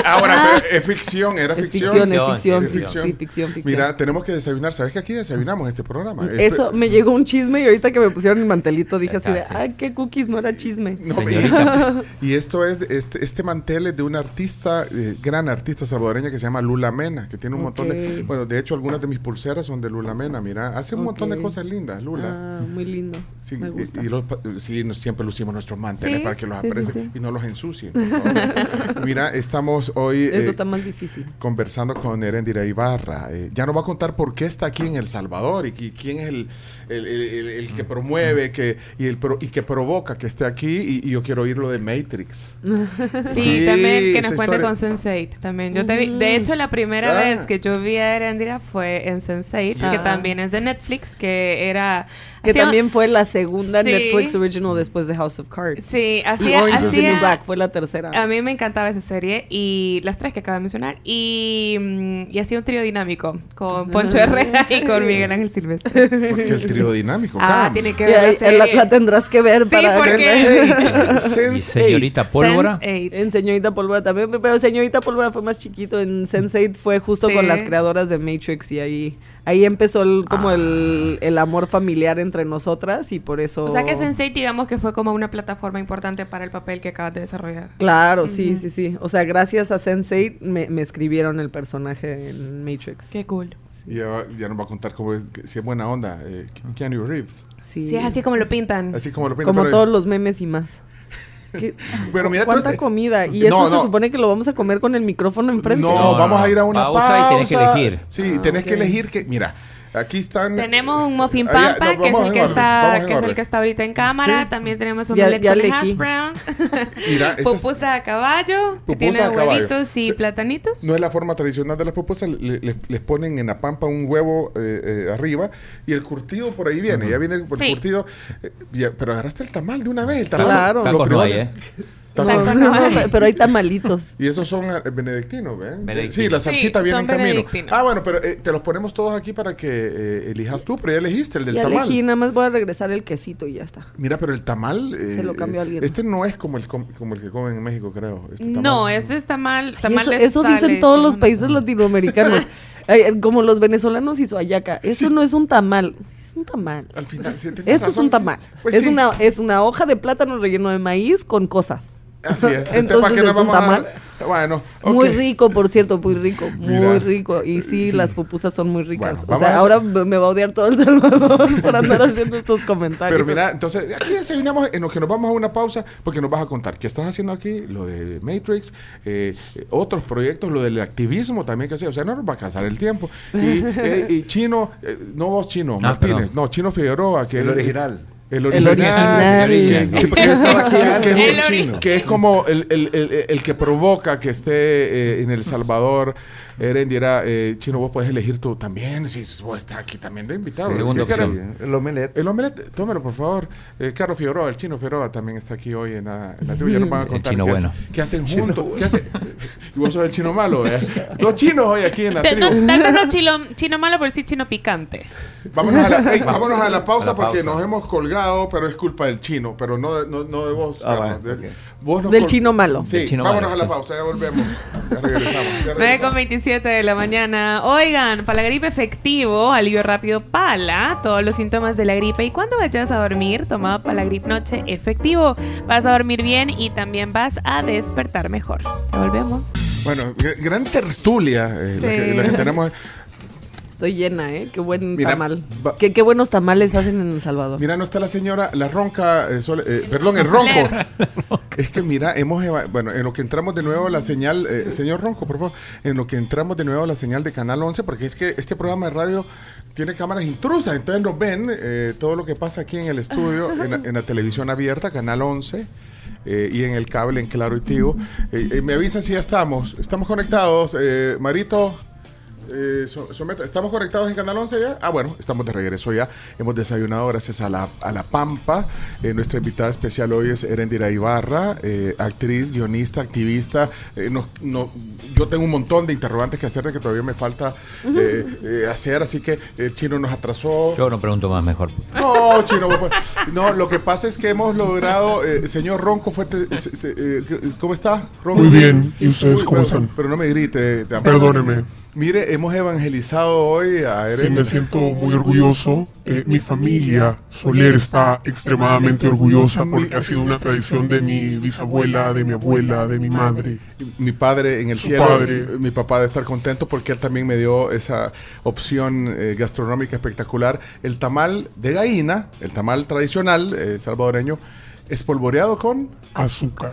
Ahora, pero es ficción, era Es ficción. ficción, es Ficción, ficción, Es ficción. sí, ficción, ficción. Mira, tenemos que desayunar. ¿Sabes que aquí desayunamos este programa? Eso me llegó un chisme y ahorita que me pusieron el mantelito dije así de, ay, qué cookies, no era chisme. No, Señorita. y esto es, este, este mantel es de una artista, eh, gran artista salvadoreña que se llama Lula Mena, que tiene un montón de, bueno, de hecho algunas de mis pulseras son de Lula Mena, mira, hace un montón de cosas lindas, Lula. Ah, muy lindo. Sí, me y- gusta. y, los pa- sí, nos- siempre lucimos nuestros manteles Sí, para que los aprecien sí. y no los ensucien. Mira, estamos hoy Eso eh, está más difícil. conversando con Erendira Ibarra. Eh, ya nos va a contar por qué está aquí en El Salvador y, qui- quién es el, el- el- el- el que promueve que, y, el pro- y que provoca que esté aquí. Y, y yo quiero oír lo de Matrix. Sí, también que nos cuente historia. con Sense8 también. Yo te vi- de hecho, la primera Ah. vez que yo vi a Erendira fue en Sense8, que también es de Netflix, que era... Que hacía- también fue la segunda Sí. Netflix original después de House of Cards. Sí, Y hacía... Orange is the New hacía- Black fue la tercera. A mí me encantaba esa serie y las tres que acabo de mencionar. Y, mm, y hacía un trío dinámico con Poncho Herrera y con Miguel Ángel Silvestre. Porque el trío dinámico. Ah, Cams. tiene que Y ver ahí- la la, serie. la tendrás que ver para porque- Sense8. Y Sense8. señorita Pólvora. Sense8. En Señorita Pólvora también, pero Señorita Pólvora fue más chiquito. En Sense8 fue justo Sí. con las creadoras de Matrix y ahí, ahí empezó el- como Ah. el, el amor familiar entre nosotras y por eso... O sea que Sense8 digamos que fue como una plataforma importante para el papel que acabas de desarrollar. Claro, sí, sí, sí. O sea, gracias a Sense8 me, me escribieron el personaje en Matrix. Qué cool. Y ya, ya nos va a contar cómo es, si es buena onda. Eh, Keanu Reeves. Sí, Sí, es así como lo pintan. Así como lo pinta, como todos los memes y más. ¿Qué- Bueno, mira, tú ¿Cuánta este- comida? Y No, eso se no. supone que lo vamos a comer con el micrófono enfrente. No, No, no, vamos no. a ir a una pausa. Pausa y tenés que elegir. Sí, Ah, tenés que elegir que, mira, aquí están. Tenemos un muffin Ah, ya, pampa, no, que, es el que, está, que es el que está ahorita en cámara. Sí. También tenemos un omelette con hash brown. Mira, esta es- pupusa a caballo, que Pupusa tiene a caballo. huevitos y Sí. platanitos. No es la forma tradicional de las pupusas, le- le- les ponen en la pampa un huevo eh, eh, arriba y el curtido por ahí viene, ya viene por el Sí. curtido, eh, ya- pero agarraste el tamal de una vez, el tamal. Claro. lo no hay, ¿eh? Taco no, no pero hay tamalitos. Y esos son eh, benedictinos, ¿ven? Sí, la salsita Sí, viene en camino. Ah, bueno, pero eh, te los ponemos todos aquí para que eh, elijas tú, pero ya elegiste el del Ya tamal. elegí, nada más voy a regresar el quesito y ya está. Mira, pero el tamal. eh, Se lo cambió alguien. Este no es como el, com- como el que comen en México, creo. este tamal. No, ese es tamal, tamal eso eso dicen todos los países latinoamericanos. Eh, como los venezolanos y su ayaca. Eso no es un tamal. Es un tamal. Al final, tienes Esto es un tamal. Pues es, sí, una, es una hoja de plátano relleno de maíz con cosas. Así es. Entonces, Entonces, ¿para qué ¿es nos vamos a tamal? Bueno. Muy rico, por cierto, muy rico. Muy Mira. rico. Y sí, Sí. las pupusas son muy ricas. Bueno, o a sea, ahora me va a odiar todo El Salvador por andar haciendo estos comentarios. Pero mira, entonces, aquí desayunamos en lo que nos vamos a una pausa, porque nos vas a contar qué estás haciendo aquí, lo de Matrix, eh, otros proyectos, lo del activismo también que hace, o sea, no nos va a casar el tiempo. Y, eh, y Chino, eh, no vos Chino, Ah, Martínez, perdón. no, Chino Figueroa, que El es- original. El original. que es como el, el- el- el que provoca que esté eh, en El Salvador. Erendira, eh, Chino, vos puedes elegir tú también, si vos estás aquí también de invitado. Segundo ¿Qué opción. querés? El omelette. El omelette, tómelo por favor. Eh, Carlos Figueroa, el chino Figueroa también está aquí hoy en la, en la tribu. Ya nos van a El contar chino qué, bueno. hacen- qué hacen juntos. qué hace- y vos sos el chino malo, ¿eh? Los chinos hoy aquí en la Te- no, tribu. tal vez no chilo, chino malo, pero sí chino picante. Vámonos a la, vámonos a la pausa A la porque pausa. nos hemos colgado, pero es culpa del chino, pero no de, no, no de vos, Ah, Carlos. bueno. Vos Del chino malo. Sí, Del chino vámonos malo, a la sí. pausa, ya volvemos. Ya regresamos. ya 9 regresamos. con 27 de la mañana. Oigan, para la gripe efectivo, alivio rápido Pala, todos los síntomas de la gripe. Y cuando vayas a dormir, toma Palagrip Noche efectivo. Vas a dormir bien y también vas a despertar mejor. Ya volvemos. Bueno, gr- gran tertulia eh, la, que, la que tenemos. Estoy llena, ¿eh? Qué buen Mira, tamal. va- Qué, qué buenos tamales hacen en El Salvador. Mira, no está la señora, la ronca, eh, Sole- eh, perdón, el ronco. es que mira, hemos, eva- bueno, en lo que entramos de nuevo la señal, eh, señor ronco, por favor, en lo que entramos de nuevo la señal de Canal 11, porque es que este programa de radio tiene cámaras intrusas, entonces nos ven eh, todo lo que pasa aquí en el estudio, en la, en la televisión abierta, Canal 11. eh, y en el cable en Claro y Tigo. Eh, eh, me avisan si ya estamos. Estamos conectados. Eh, Marito, eh, so- someta- ¿Estamos conectados en Canal 11 ya? Ah, bueno, estamos de regreso ya. Hemos desayunado gracias a la, a la Pampa. Eh, nuestra invitada especial hoy es Erendira Ibarra, eh, actriz, guionista, activista. Eh, no- no- yo tengo un montón de interrogantes que hacer de que todavía me falta eh, eh, hacer, así que el chino nos atrasó. Yo no pregunto más mejor. No, chino, pues, no, lo que pasa es que hemos logrado, eh, señor Ronco, fue te- este, eh, ¿cómo está? Ronco? Muy bien, ¿y ustedes Uy, cómo pero, están? Pero no me grite. te- Perdóneme. Mire, hemos evangelizado hoy a Sí, Eren. me siento muy orgulloso. Eh, mi familia Soler está extremadamente orgullosa porque ha sido una tradición de mi bisabuela, de mi abuela, de mi madre. Mi padre en el Su cielo, padre. eh, mi papá debe estar contento porque él también me dio esa opción eh, gastronómica espectacular. El tamal de gallina, el tamal tradicional eh, salvadoreño, espolvoreado con... Azúcar.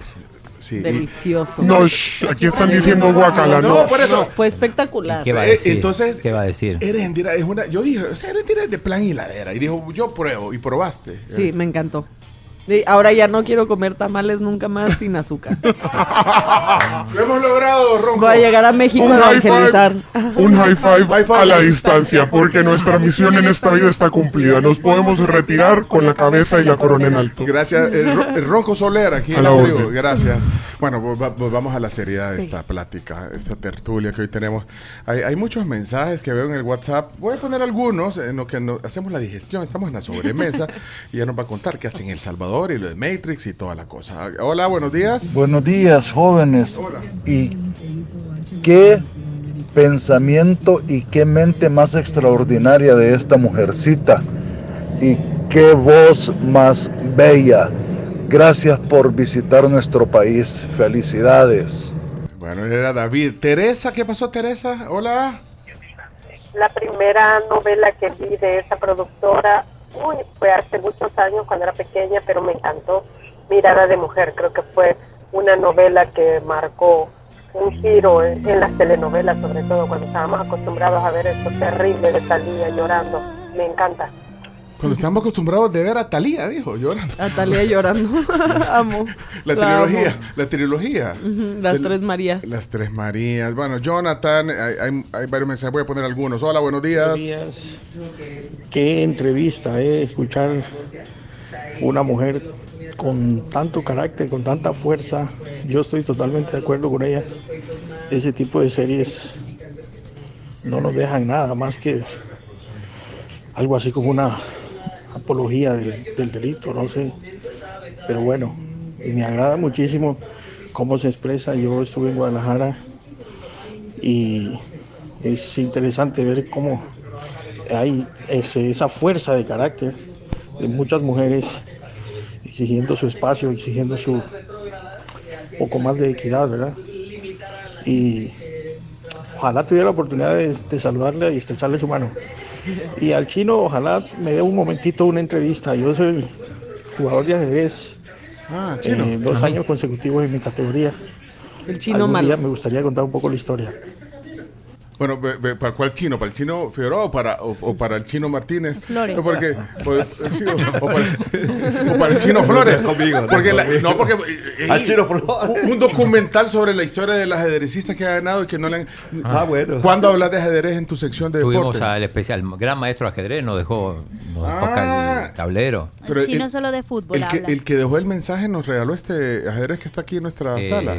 Sí, Delicioso. No, shh, aquí están diciendo guacala, No, no. por eso. Fue espectacular. ¿Qué va a Eh, decir? entonces, ¿Qué va a decir? Erendira es una... Yo dije, o sea, Erendira es de plan hiladera. Y dijo, yo pruebo. Y probaste. Sí, me encantó. Ahora ya no quiero comer tamales nunca más sin azúcar. Lo hemos logrado, Ronco. Voy a llegar a México Un a high evangelizar. five, un high five High five. a la distancia, porque nuestra misión en esta vida está cumplida. Nos podemos retirar con la cabeza y la corona en alto. Gracias, el, Ro- el Ronco Soler aquí A en la la tribu. orden. Gracias. Bueno, pues va- pues vamos a la seriedad de esta plática, esta tertulia que hoy tenemos. Hay, hay muchos mensajes que veo en el WhatsApp. Voy a poner algunos en lo que nos- hacemos la digestión. Estamos en la sobremesa y ya nos va a contar qué hacen en El Salvador y lo de Matrix y toda la cosa. Hola, buenos días. Buenos días, jóvenes. Hola. ¿Y qué pensamiento y qué mente más extraordinaria de esta mujercita? ¿Y qué voz más bella? Gracias por visitar nuestro país. Felicidades. Bueno, era David. Teresa, ¿qué pasó, Teresa? Hola. La primera novela que vi de esa productora uy, fue hace muchos años cuando era pequeña, pero me encantó. Mirada de Mujer, creo que fue una novela que marcó un giro en, las telenovelas, sobre todo cuando estábamos acostumbrados a ver esto terrible de Talía llorando. Me encanta. Cuando estamos acostumbrados de ver a Talía, dijo, llorando. A Talía llorando. amo. La La trilogía, amo. la trilogía. Las tres Marías. Las tres Marías. Bueno, Jonathan, hay, hay- hay varios mensajes, voy a poner algunos. Hola, buenos días. Qué entrevista, eh, escuchar una mujer con tanto carácter, con tanta fuerza. Yo estoy totalmente de acuerdo con ella. Ese tipo de series no nos dejan nada más que algo así como una apología del, del delito, no sé. Pero bueno, y me agrada muchísimo cómo se expresa. Yo estuve en Guadalajara y es interesante ver cómo hay ese- esa fuerza de carácter de muchas mujeres exigiendo su espacio, exigiendo su poco más de equidad, ¿verdad? Y ojalá tuviera la oportunidad de, de saludarle y estrecharle su mano. Y al chino, ojalá me dé un momentito una entrevista. Yo soy jugador de ajedrez, Ah, chino. eh, dos Ajá. años consecutivos en mi categoría. El chino Algún malo. día me gustaría contar un poco la historia. Bueno, ¿para cuál chino? ¿Para el chino Figueroa o para, o, o para el chino Martínez? Flores. No, porque, pues, sí, o, o para, o para el chino Flores. Conmigo, no porque la- no, porque eh, Al chino Flores. Un, documental sobre la historia del ajedrecista que ha ganado y que no le han. Ah, bueno. ¿Cuándo hablas de ajedrez en tu sección de Tuvimos deporte? al especial gran maestro de ajedrez, nos dejó, nos dejó Ah. acá el tablero. Pero el chino el- solo de fútbol El que, habla. el que dejó el mensaje nos regaló este ajedrez que está aquí en nuestra Eh, sala.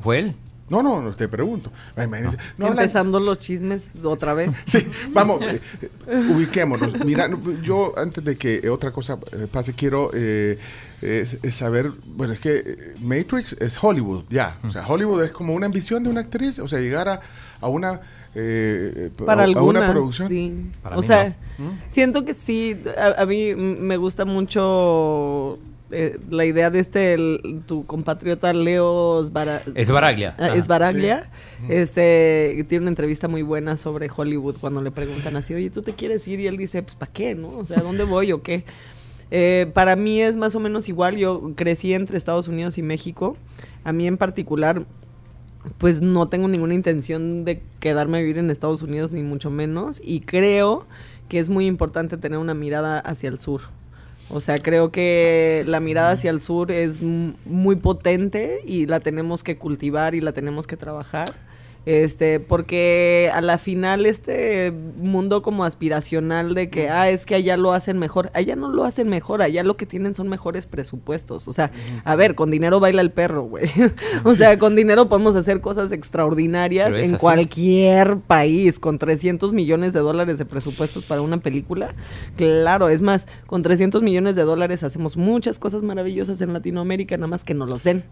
¿Fue él? No, no, no, te pregunto. Imagínense, no Empezando los chismes otra vez. Sí, vamos, eh, ubiquémonos. Mira, yo antes de que eh, otra cosa eh, pase, quiero eh, es- es saber, bueno, es que Matrix es Hollywood, ya. O sea, Hollywood es como una ambición de una actriz, o sea, llegar a, a una... eh, Para a, a algunas, una producción. sí. Para o mí sea, siento que sí, a, a mí me gusta mucho eh, la idea de este, el- tu compatriota Leo Svara- Esbaraglia. Ah, Ajá. Esbaraglia, Sí. este, tiene una entrevista muy buena sobre Hollywood cuando le preguntan así, oye, ¿tú te quieres ir? Y él dice, pues, ¿para qué, no? O sea, ¿a dónde voy o qué? Eh, para mí es más o menos igual, yo crecí entre Estados Unidos y México. A mí en particular, pues no tengo ninguna intención de quedarme a vivir en Estados Unidos, ni mucho menos. Y creo que es muy importante tener una mirada hacia el sur. O sea, creo que la mirada hacia el sur es muy potente y la tenemos que cultivar y la tenemos que trabajar. Este, porque a la final este mundo como aspiracional de que, ah, es que allá lo hacen mejor, allá no lo hacen mejor, allá lo que tienen son mejores presupuestos. O sea, a ver, con dinero baila el perro, güey. o sea, con dinero podemos hacer cosas extraordinarias en así. cualquier país, con 300 millones de dólares de presupuestos para una película. Claro, es más, con 300 millones de dólares hacemos muchas cosas maravillosas en Latinoamérica, nada más que nos los den.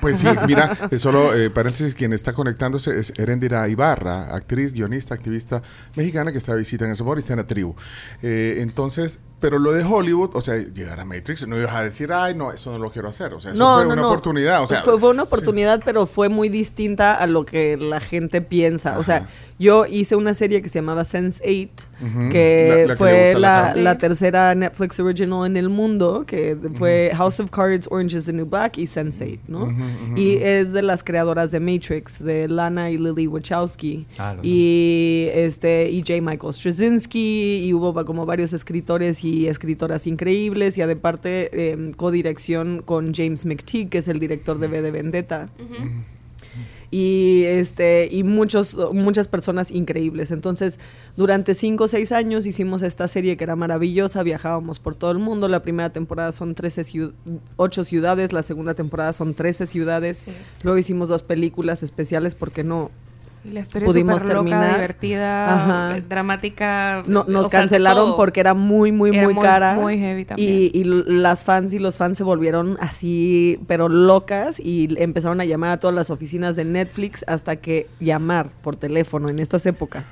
Pues sí, mira, eh, solo eh, paréntesis, quien está conectándose es Erendira Ibarra, actriz, guionista, activista mexicana que está de visita en el y está en la tribu. Eh, entonces, pero lo de Hollywood, o sea, llegar a Matrix, no ibas a decir, ay, no, eso no lo quiero hacer. O sea, eso fue una oportunidad. O sea, fue, fue una oportunidad, pero fue muy distinta a lo que la gente piensa. O sea, yo hice una serie que se llamaba Sense8, Ujú. que La- la que fue a la la, tercera Netflix original en el mundo, que fue House of Cards, Orange is the New Black y Sense8, ¿no? Ujú, ujú, y es de las creadoras de Matrix, de Lana y Lily Wachowski. Ah, y este y J. Michael Straczynski y hubo como varios escritores y escritoras increíbles y aparte em, codirección con James McTeague que es el director de V de Vendetta. Y este y muchos muchas personas increíbles. Entonces durante cinco o seis años hicimos esta serie que era maravillosa viajábamos por todo el mundo. La primera temporada son 13 ciu- ocho ciudades la segunda temporada son 13 ciudades. Luego hicimos dos películas especiales porque no la historia pudimos súper loca, terminar. divertida, Ajá. eh, dramática. No, nos o sea, cancelaron todo. porque era muy, muy, Era muy, muy- cara. muy heavy también. Y, y las fans y los fans se volvieron así, pero locas, y empezaron a llamar a todas las oficinas de Netflix hasta que llamar por teléfono en estas épocas.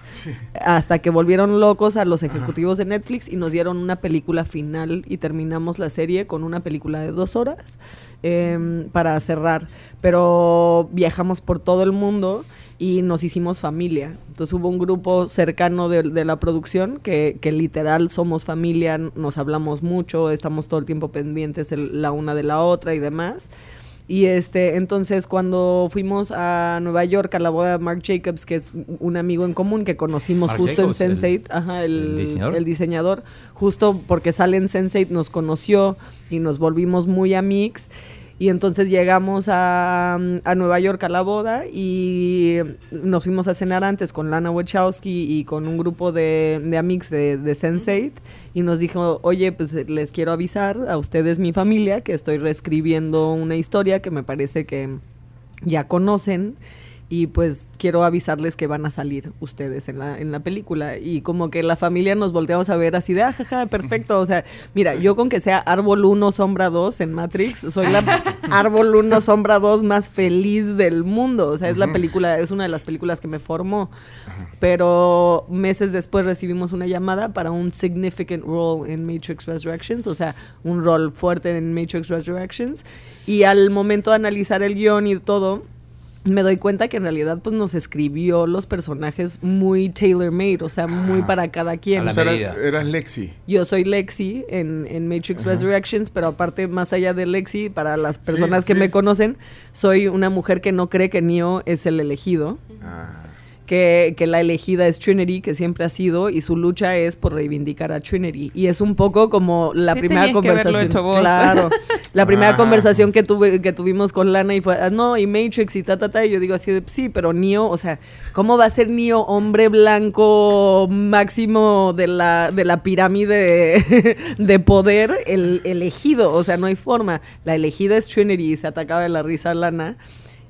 Hasta que volvieron locos a los ejecutivos de Netflix y nos dieron una película final y terminamos la serie con una película de dos horas em, para cerrar. Pero viajamos por todo el mundo y nos hicimos familia. Entonces hubo un grupo cercano de, de la producción que, que literal somos familia, nos hablamos mucho, estamos todo el tiempo pendientes el- la una de la otra y demás. Y este, entonces cuando fuimos a Nueva York a la boda de Marc Jacobs, que es un amigo en común que conocimos Marc justo Jacobs, en el- Sense8, ajá, el, el diseñador. el diseñador, justo porque sale en Sense8 nos conoció y nos volvimos muy amigos. Y entonces llegamos a, a Nueva York a la boda y nos fuimos a cenar antes con Lana Wachowski y con un grupo de, de amigos de, de Sense8 y nos dijo, oye, pues les quiero avisar a ustedes, mi familia, que estoy reescribiendo una historia que me parece que ya conocen y pues quiero avisarles que van a salir ustedes en la, en la película. Y como que la familia nos volteamos a ver así de, ah, jaja, perfecto. O sea, mira, yo con que sea Árbol 1, Sombra 2 en Matrix, soy la Árbol 1, Sombra 2 más feliz del mundo. O sea, es la película, es una de las películas que me formó. Pero meses después recibimos una llamada para un significant role en Matrix Resurrections, o sea, un rol fuerte en Matrix Resurrections. Y al momento de analizar el guion y todo, me doy cuenta que en realidad pues nos escribió los personajes muy tailor-made, o sea, muy para cada quien. O sea, era- eras Lexi. Yo soy Lexi en, en Matrix Ajá. Resurrections, pero aparte, más allá de Lexi, para las personas que sí. me conocen, soy una mujer que no cree que Neo es el elegido. Ah. Que, que la elegida es Trinity, que siempre ha sido, y su lucha es por reivindicar a Trinity. Y es un poco como la Sí primera que conversación. hecho vos. Claro. La primera conversación que tuve, que tuvimos con Lana y fue, "Ah, no, y Matrix y ta, ta, ta. Y yo digo así de, sí, pero Neo, o sea, ¿cómo va a ser Neo hombre blanco máximo de la, de la pirámide de poder, el elegido? O sea, no hay forma. La elegida es Trinity y se atacaba de la risa a Lana.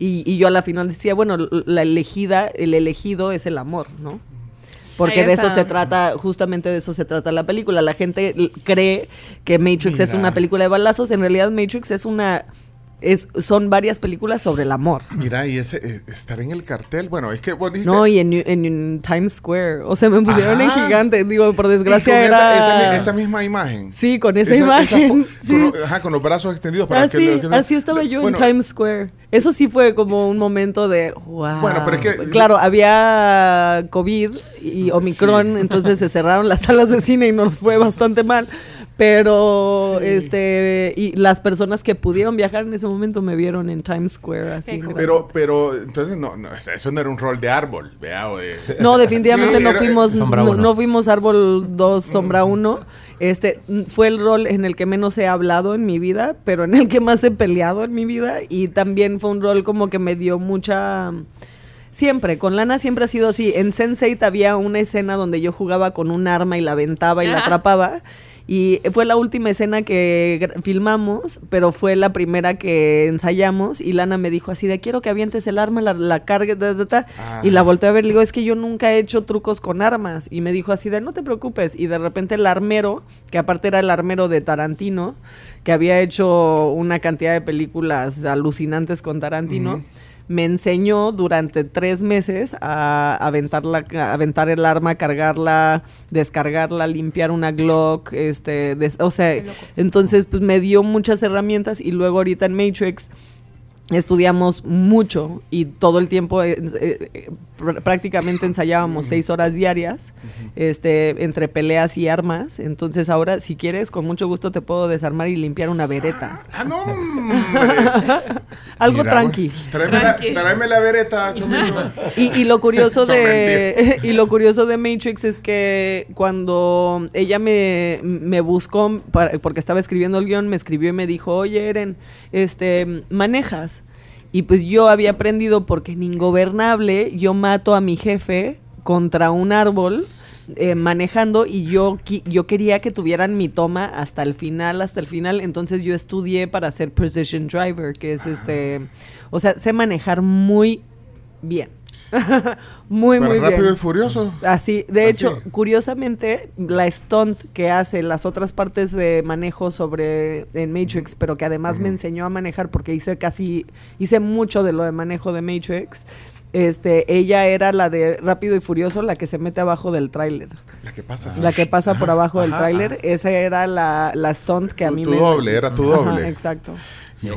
Y, y yo a la final decía, bueno, la elegida, el elegido es el amor, ¿no? Porque de eso se trata, justamente de eso se trata la película. La gente cree que Matrix es una película de balazos. En realidad Matrix es una es, son varias películas sobre el amor. Mira, y ese eh, estar en el cartel, bueno, es que vos dijiste... No, y en, en- en Times Square. O sea, me pusieron en Ajá. gigante. Digo, por y con desgracia esa, era. esa mi- esa misma imagen. Sí, con esa, Esa- imagen. sí. con, ajá, con los brazos extendidos para así, que... lo- que así estaba yo Bueno, en Times Square. Eso sí fue como un momento de wow. Bueno, pero es que- Claro, había COVID y Omicron, Sí. entonces se cerraron las salas de cine y nos fue bastante mal. Pero, este, y las personas que pudieron viajar en ese momento me vieron en Times Square así. Pero, pero, entonces, no, no, o sea, eso no era un rol de árbol, vea, o de- No, definitivamente Sí, no era- fuimos, no, fuimos árbol 2, sombra 1. Este fue el rol en el que menos he hablado en mi vida, pero en el que más he peleado en mi vida. Y también fue un rol como que me dio mucha. Siempre, con Lana siempre ha sido así. En Sense8 había una escena donde yo jugaba con un arma y la aventaba y la atrapaba. Y fue la última escena que filmamos, pero fue la primera que ensayamos. Y Lana me dijo así de quiero que avientes el arma, la, la cargue, ta, ta, ta". y la volteé a ver. Le digo, es que yo nunca he hecho trucos con armas. Y me dijo así de no te preocupes. Y de repente el armero, que aparte era el armero de Tarantino, que había hecho una cantidad de películas alucinantes con Tarantino. Me enseñó durante tres meses a aventar, la, a aventar el arma, cargarla, descargarla, limpiar una Glock, este, des- o sea, entonces pues me dio muchas herramientas y luego ahorita en Matrix estudiamos mucho y todo el tiempo eh, eh, pr- prácticamente ensayábamos seis horas diarias este entre peleas y armas. Entonces ahora si quieres con mucho gusto te puedo desarmar y limpiar una vereta. Ah, no, algo Mira, tranqui. Tráeme la, tráeme la vereta, y, y lo curioso de y lo curioso de Matrix es que cuando ella me, me buscó para- porque estaba escribiendo el guion, me escribió y me dijo, oye Eren, este manejas. Y pues yo había aprendido porque en Ingobernable yo mato a mi jefe contra un árbol. eh, manejando y yo yo quería que tuvieran mi toma hasta el final hasta el final entonces yo estudié para ser precision driver que es este o sea sé manejar muy bien muy Pero muy rápido bien y furioso. Así, de Así. hecho, curiosamente, la stunt que hace las otras partes de manejo sobre en Matrix, pero que además me enseñó a manejar porque hice casi, hice mucho de lo de manejo de Matrix. Este, ella era la de Rápido y Furioso, la que se mete abajo del tráiler. La que pasa. La que pasa por abajo del tráiler, esa era la, la stunt que a Tu- mí tu me... doble, era tu Ajá, doble. exacto. Y,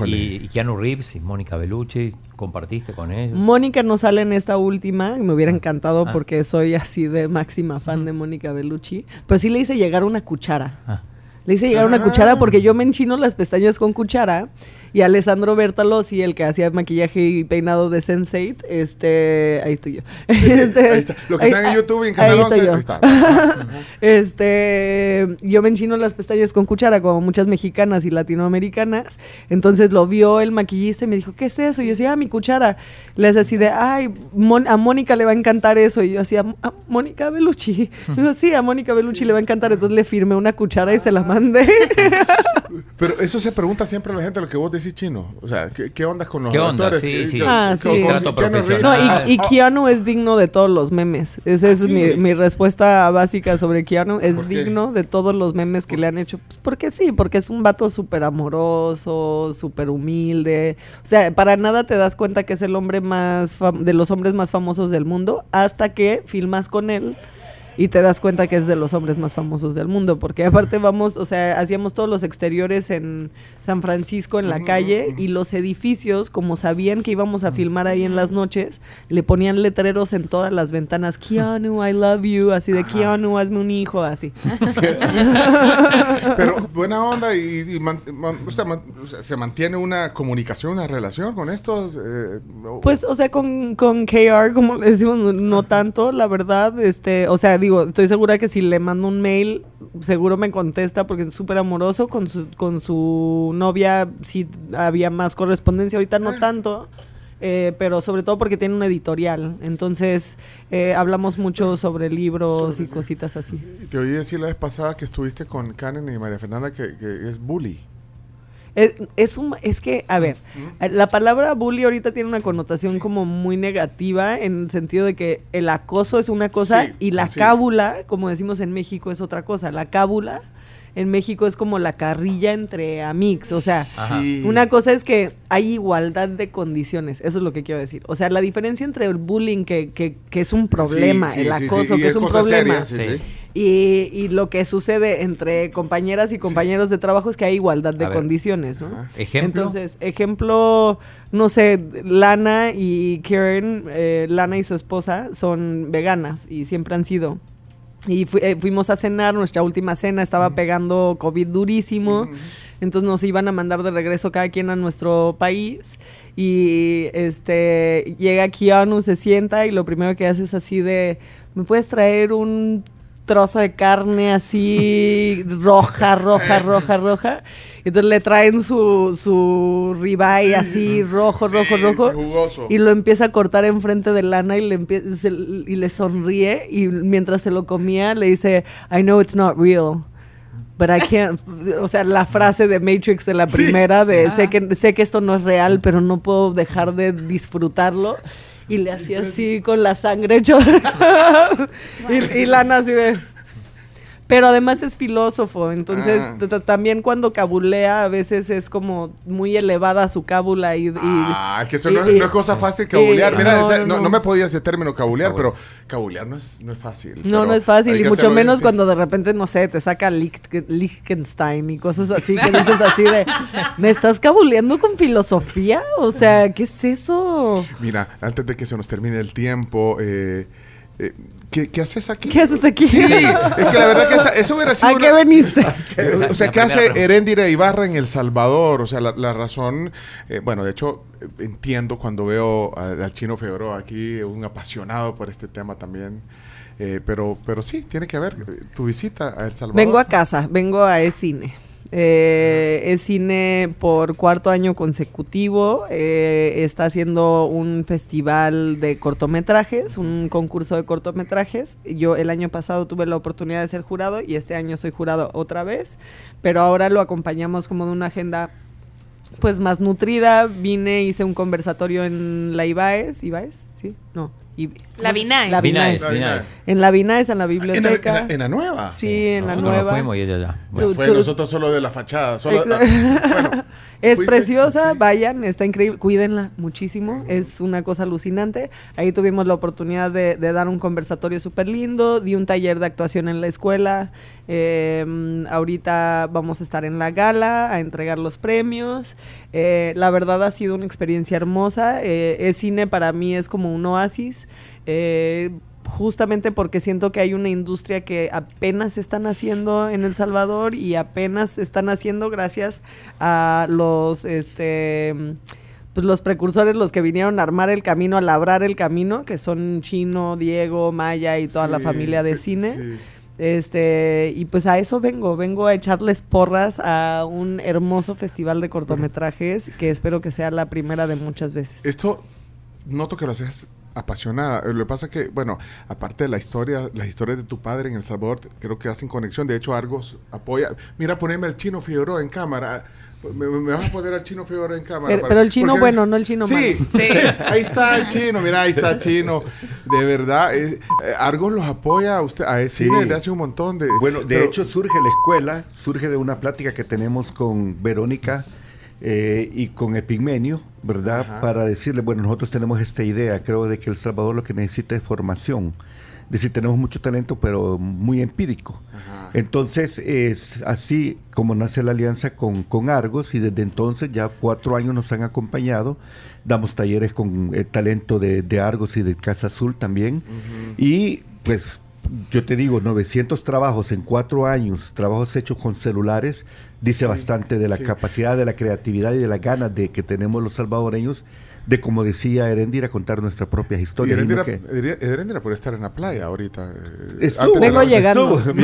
y Keanu Reeves y Mónica Bellucci, ¿compartiste con ellos? Mónica no sale en esta última, me hubiera encantado Ah. porque soy así de máxima fan de Mónica Bellucci, pero sí le hice llegar una cuchara. Ah. Le hice llegar una Ah. cuchara porque yo me enchino las pestañas con cuchara y Alessandro Bertalossi, el que hacía maquillaje y peinado de Sense8, este, ahí estoy yo. Este, Ahí está. Lo que están en YouTube y en Canal ahí estoy 11, yo. ahí está. Este, yo me enchino las pestañas con cuchara, como muchas mexicanas y latinoamericanas. Entonces lo vio el maquillista y me dijo, ¿qué es eso? Y yo decía, ah, mi cuchara. Le hace así de, ay, Mon- a Mónica le va a encantar eso. Y yo hacía, a Mónica Bellucci. Y yo, sí, a Mónica Bellucci le va a encantar. Entonces le firmé una cuchara y se la mandé. Pero eso se pregunta siempre a la gente lo que vos decís chino. O sea, ¿qué, qué ondas con los ¿Qué onda? actores? Sí, ¿Qué- sí. Ah, sí. No, profesional. y, y Oh, Keanu es digno de todos los memes. Esa es ¿Ah, sí? mi, mi respuesta básica sobre Keanu. Es digno de todos los memes que le han hecho. Pues porque sí, porque es un vato súper amoroso, súper humilde. O sea, para nada te das cuenta que es el hombre más de los hombres más famosos del mundo hasta que filmas con él. Y te das cuenta que es de los hombres más famosos del mundo, porque aparte vamos, o sea, hacíamos todos los exteriores en San Francisco, en la calle, y los edificios, como sabían que íbamos a filmar ahí en las noches, le ponían letreros en todas las ventanas, Keanu, I love you, así de Keanu, hazme un hijo, así. Pero buena onda y, y man- man- o sea, man- o sea, se mantiene una comunicación, una relación con estos. eh, Pues, o sea, con, con KR, como le decimos, no, no tanto, la verdad, este, o sea, digo, estoy segura que si le mando un mail, seguro me contesta porque es súper amoroso, con su, con su novia sí había más correspondencia, ahorita no tanto, eh, pero sobre todo porque tiene una editorial, entonces eh, hablamos mucho sobre libros y cositas así. te oí decir la vez pasada que estuviste con Karen y María Fernanda que, que es bully. Es, es, un, es que, a ver, la palabra bully ahorita tiene una connotación como muy negativa en el sentido de que el acoso es una cosa Sí, y la sí. cábula, como decimos en México, es otra cosa. La cábula en México es como la carrilla entre amigos. O sea, Sí. una cosa es que hay igualdad de condiciones, eso es lo que quiero decir. O sea, la diferencia entre el bullying, que, que, que es un problema, Sí, sí, el sí, sí, acoso, que es, un problema, seria, sí, sí. Y, y lo que sucede entre compañeras y compañeros de trabajo es que hay igualdad de condiciones, ¿no? ¿Ejemplo? Entonces, ejemplo, no sé, Lana y Karen, eh, Lana y su esposa son veganas y siempre han sido. Y fu- eh, fuimos a cenar, nuestra última cena estaba pegando COVID durísimo, entonces nos iban a mandar de regreso cada quien a nuestro país. Y este llega Keanu, se sienta y lo primero que hace es así de, ¿me puedes traer un trozo de carne así roja, roja, roja, roja? Entonces le traen su, su ribeye así rojo, rojo, rojo. jugoso. Y lo empieza a cortar enfrente de Lana y le, empie- se- y le sonríe. Y mientras se lo comía, le dice, I know it's not real. But I can't. O sea, la frase de Matrix de la primera, de sé, que, sé que esto no es real, pero no puedo dejar de disfrutarlo. Y le hacía así con la sangre hecho. y, y Lana así de. Pero además es filósofo, entonces Ah. también cuando cabulea a veces es como muy elevada su cábula y... y- Ah, es que eso y- no, y- no es cosa fácil y- cabulear. Mira, no, no, no, no. no me podía ese término cabulear, pero cabulear no es, no es fácil. No, no es fácil, y mucho bien, menos sí. cuando de repente, no sé, te saca Liechtenstein y cosas así, que dices así de, ¿me estás cabuleando con filosofía? O sea, ¿qué es eso? Mira, antes de que se nos termine el tiempo, eh, eh, ¿qué, qué haces aquí? ¿Qué haces aquí? Sí, es que la verdad que esa- eso hubiera sido. ¿A qué veniste? Eh, O sea, La ¿qué hace. Heréndira Ibarra en El Salvador? O sea, la, la razón, eh, bueno, de hecho, eh, entiendo cuando veo al chino Figueroa aquí, un apasionado por este tema también. Eh, pero, pero sí, tiene que ver eh, tu visita a El Salvador. Vengo a casa, vengo a E-Cine. Eh, E-Cine por cuarto año consecutivo eh, está haciendo un festival de cortometrajes, un concurso de cortometrajes. Yo el año pasado tuve la oportunidad de ser jurado y este año soy jurado otra vez, pero ahora lo acompañamos como de una agenda pues más nutrida. Vine, hice un conversatorio en la IBAES, ¿IBAES? ¿Sí? No. I- La Vinaes. La. Vinaes. En la Vinaes, en la ¿En la, biblioteca. en la- en la nueva? Sí, en la Nosotros nueva. nos fuimos y ella ya. Bueno, Tú- fue tú- nosotros solo de la fachada. Solo, bueno, Es ¿fuiste? preciosa, Sí. vayan, está increíble, cuídenla muchísimo, es una cosa alucinante. Ahí tuvimos la oportunidad de, de dar un conversatorio súper lindo, di un taller de actuación en la escuela, eh, ahorita vamos a estar en la gala a entregar los premios. Eh, la verdad ha sido una experiencia hermosa, eh, es cine para mí es como un oasis. Eh, justamente porque siento que hay una industria que apenas están haciendo en El Salvador y apenas están haciendo gracias a los este pues los precursores, los que vinieron a armar el camino, a labrar el camino, que son Chino, Diego, Maya y toda la familia de sí, cine. sí. Este, y pues a eso vengo, vengo a echarles porras a un hermoso festival de cortometrajes que espero que sea la primera de muchas veces. Esto noto que lo haces apasionada. Eh, Lo que pasa que, bueno, aparte de la historia, las historias de tu padre en El Salvador, creo que hacen conexión. De hecho, Argos apoya. Mira, poneme al chino Figueroa en cámara. Me, vas a poner al chino Figueroa en cámara. Pero, para- pero el chino porque- bueno, no el chino malo. Sí, ahí está el chino, mira, ahí está el chino. De verdad, es- eh, Argos los apoya a usted, a ese Sí. cine desde hace un montón de. Bueno, de pero- hecho surge la escuela, surge de una plática que tenemos con Verónica eh, y con Epigmenio, ¿verdad? Ajá. Para decirle, bueno, nosotros tenemos esta idea, creo de que El Salvador lo que necesita es formación. Es decir, tenemos mucho talento, pero muy empírico. Ajá. Entonces, es así como nace la alianza con, con Argos y desde entonces ya cuatro años nos han acompañado. Damos talleres con el talento de, de Argos y de Casa Azul también. Y pues yo te digo, 900 trabajos en cuatro años, trabajos hechos con celulares, dice Sí, bastante de la sí. capacidad, de la creatividad y de las ganas de que tenemos los salvadoreños de, como decía Erendira, contar nuestras propias historias. Erendira, que- Erendira- podría estar en la playa ahorita. eh, Estuvo, Vengo la- llegando. estuvo, No,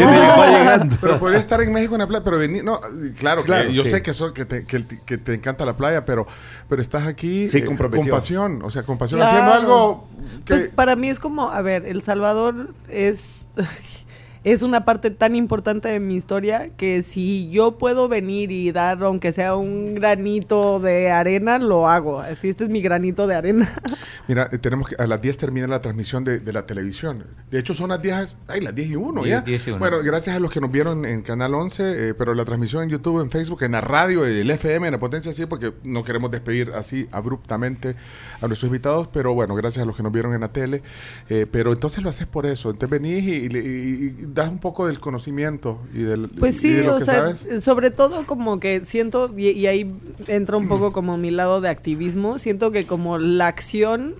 llegando. pero podría estar en México en la playa, pero venir, no, claro, Claro, que yo sí. sé que, eso- que, te, que, que te encanta la playa, pero, pero estás aquí Sí, eh, con pasión, o sea, con pasión, Claro. haciendo algo que... Pues para mí es como, a ver, El Salvador es, es una parte tan importante de mi historia que si yo puedo venir y dar, aunque sea un granito de arena, lo hago. Así, este es mi granito de arena. Mira, eh, tenemos que a las 10 termina la transmisión de, de la televisión. De hecho, son las 10, ay, las 10 y 1 Diez- ya. diez y uno. Bueno, gracias a los que nos vieron en Canal 11, eh, pero la transmisión en YouTube, en Facebook, en la radio, el FM, en la potencia, sí, porque no queremos despedir así abruptamente a nuestros invitados, pero bueno, gracias a los que nos vieron en la tele. Eh, pero entonces lo haces por eso. Entonces venís y, y- y- y das un poco del conocimiento y, del, Pues y sí, de lo o que sea, sabes. sobre todo como que siento, y, y ahí entra un poco como mi lado de activismo, siento que como la acción,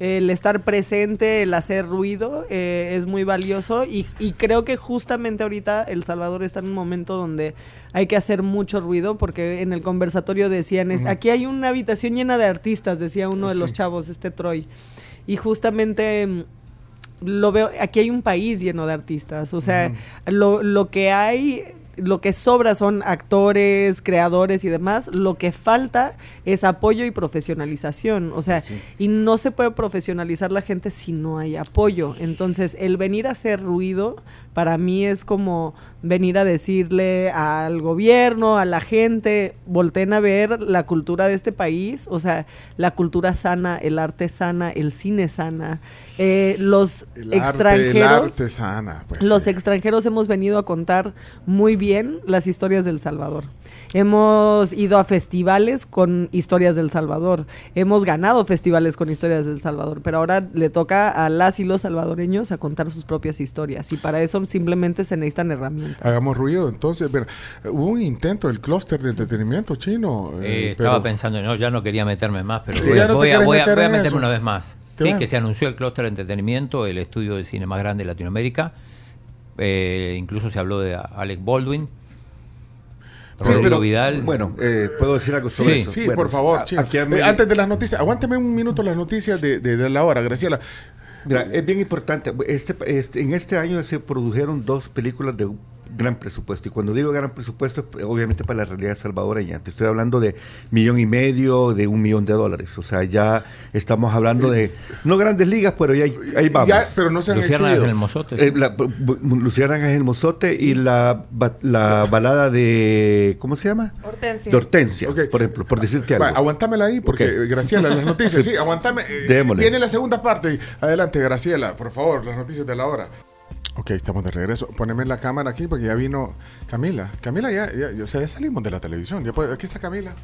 el estar presente, el hacer ruido, eh, es muy valioso y, y creo que justamente ahorita El Salvador está en un momento donde hay que hacer mucho ruido porque en el conversatorio decían, es, Ujú. aquí hay una habitación llena de artistas, decía uno de los Sí. chavos, este Troy. Y justamente mm, lo veo, aquí hay un país lleno de artistas, o sea, lo, lo que hay, lo que sobra son actores, creadores y demás, lo que falta es apoyo y profesionalización, o sea, y no se puede profesionalizar la gente si no hay apoyo, entonces el venir a hacer ruido para mí es como venir a decirle al gobierno, a la gente, volteen a ver la cultura de este país, o sea, la cultura sana, el arte sana, el cine sana, eh, los El arte, el extranjeros. arte sana, pues. Los extranjeros hemos venido a contar muy bien las historias del Salvador. Hemos ido a festivales con historias del Salvador. Hemos ganado festivales con historias del Salvador. Pero ahora le toca a las y los salvadoreños a contar sus propias historias. Y para eso simplemente se necesitan herramientas. Hagamos ruido, entonces. Pero, hubo un intento del clúster de entretenimiento chino. Eh, eh, estaba pensando, no, ya no quería meterme más, pero Sí, voy, a, no voy a- voy meterme eso. una vez más. Sí, que se anunció el clúster de entretenimiento, el estudio de cine más grande de Latinoamérica. Eh, incluso se habló de Alec Baldwin, Rodrigo pero, Vidal. Bueno, eh, puedo decir algo sobre Sí, eso. sí, Bueno, por favor, a- Chino. aquí a mí- Eh, antes de las noticias, aguánteme un minuto las noticias de, de- de la hora, Graciela. Mira, es bien importante. Este, este- en este año se produjeron dos películas de gran presupuesto. Y cuando digo gran presupuesto, es, obviamente para la realidad salvadoreña. Te estoy hablando de millón y medio, de un millón de dólares. O sea, ya estamos hablando de, no grandes ligas, pero ya ahí, ahí vamos. Ya, pero no se han exhibido. en el Mozote. Eh, la, Luciérnagas en el Mozote y la, la balada de, ¿cómo se llama? Hortensia. De Hortensia, por ejemplo, por decirte algo. Va, aguantámela ahí, porque, Graciela, las noticias, sí, aguantame. eh, Démosle. viene la segunda parte. Adelante, Graciela, por favor, las noticias de la hora. Ok, estamos de regreso. Poneme la cámara aquí porque ya vino Camila. Camila, ya, ya, o sea, ya salimos de la televisión. Ya puede- aquí está Camila.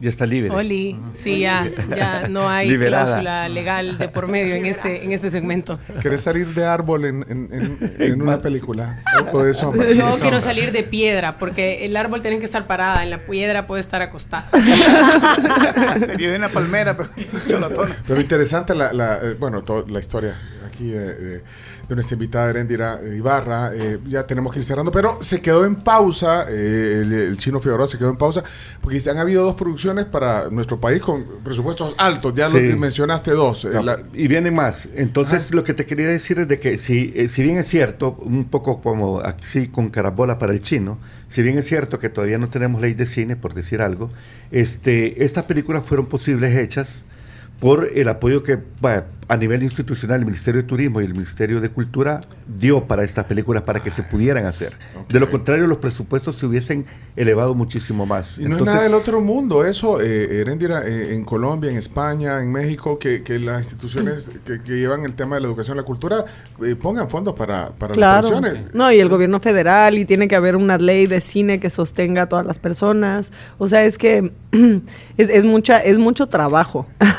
Ya está libre. Oli, sí, ya, ya no hay Liberada. cláusula legal de por medio en este, en este segmento. ¿Querés salir de árbol en, en- en- en una película? O de sombra. Yo De quiero salir de piedra, porque el árbol tiene que estar parada, en la piedra puede estar acostada. Sería de una palmera, pero cholotona. Pero interesante la, la, eh, bueno, to- la historia aquí de, de- de nuestra invitada Erendira Ibarra. Eh, ya tenemos que ir cerrando, pero se quedó en pausa, eh, el, el chino Figueroa se quedó en pausa, porque han habido dos producciones para nuestro país con presupuestos altos. Ya Sí. lo mencionaste dos. eh, No, la- y vienen más. Entonces, lo que te quería decir es de que si, eh, si bien es cierto, un poco como así con carabola para el chino, si bien es cierto que todavía no tenemos ley de cine, por decir algo, este, estas películas fueron posibles hechas por el apoyo que a nivel institucional el Ministerio de Turismo y el Ministerio de Cultura dio para estas películas para que se pudieran hacer. De lo contrario, los presupuestos se hubiesen elevado muchísimo más. y no es nada del otro mundo eso, eh, Erendira, eh, en Colombia, en España, en México, que, que las instituciones que, que llevan el tema de la educación y la cultura eh, pongan fondos para, para las Claro. producciones. No, y el gobierno federal, y tiene que haber una ley de cine que sostenga a todas las personas. O sea, es que es, es mucha, es mucho trabajo.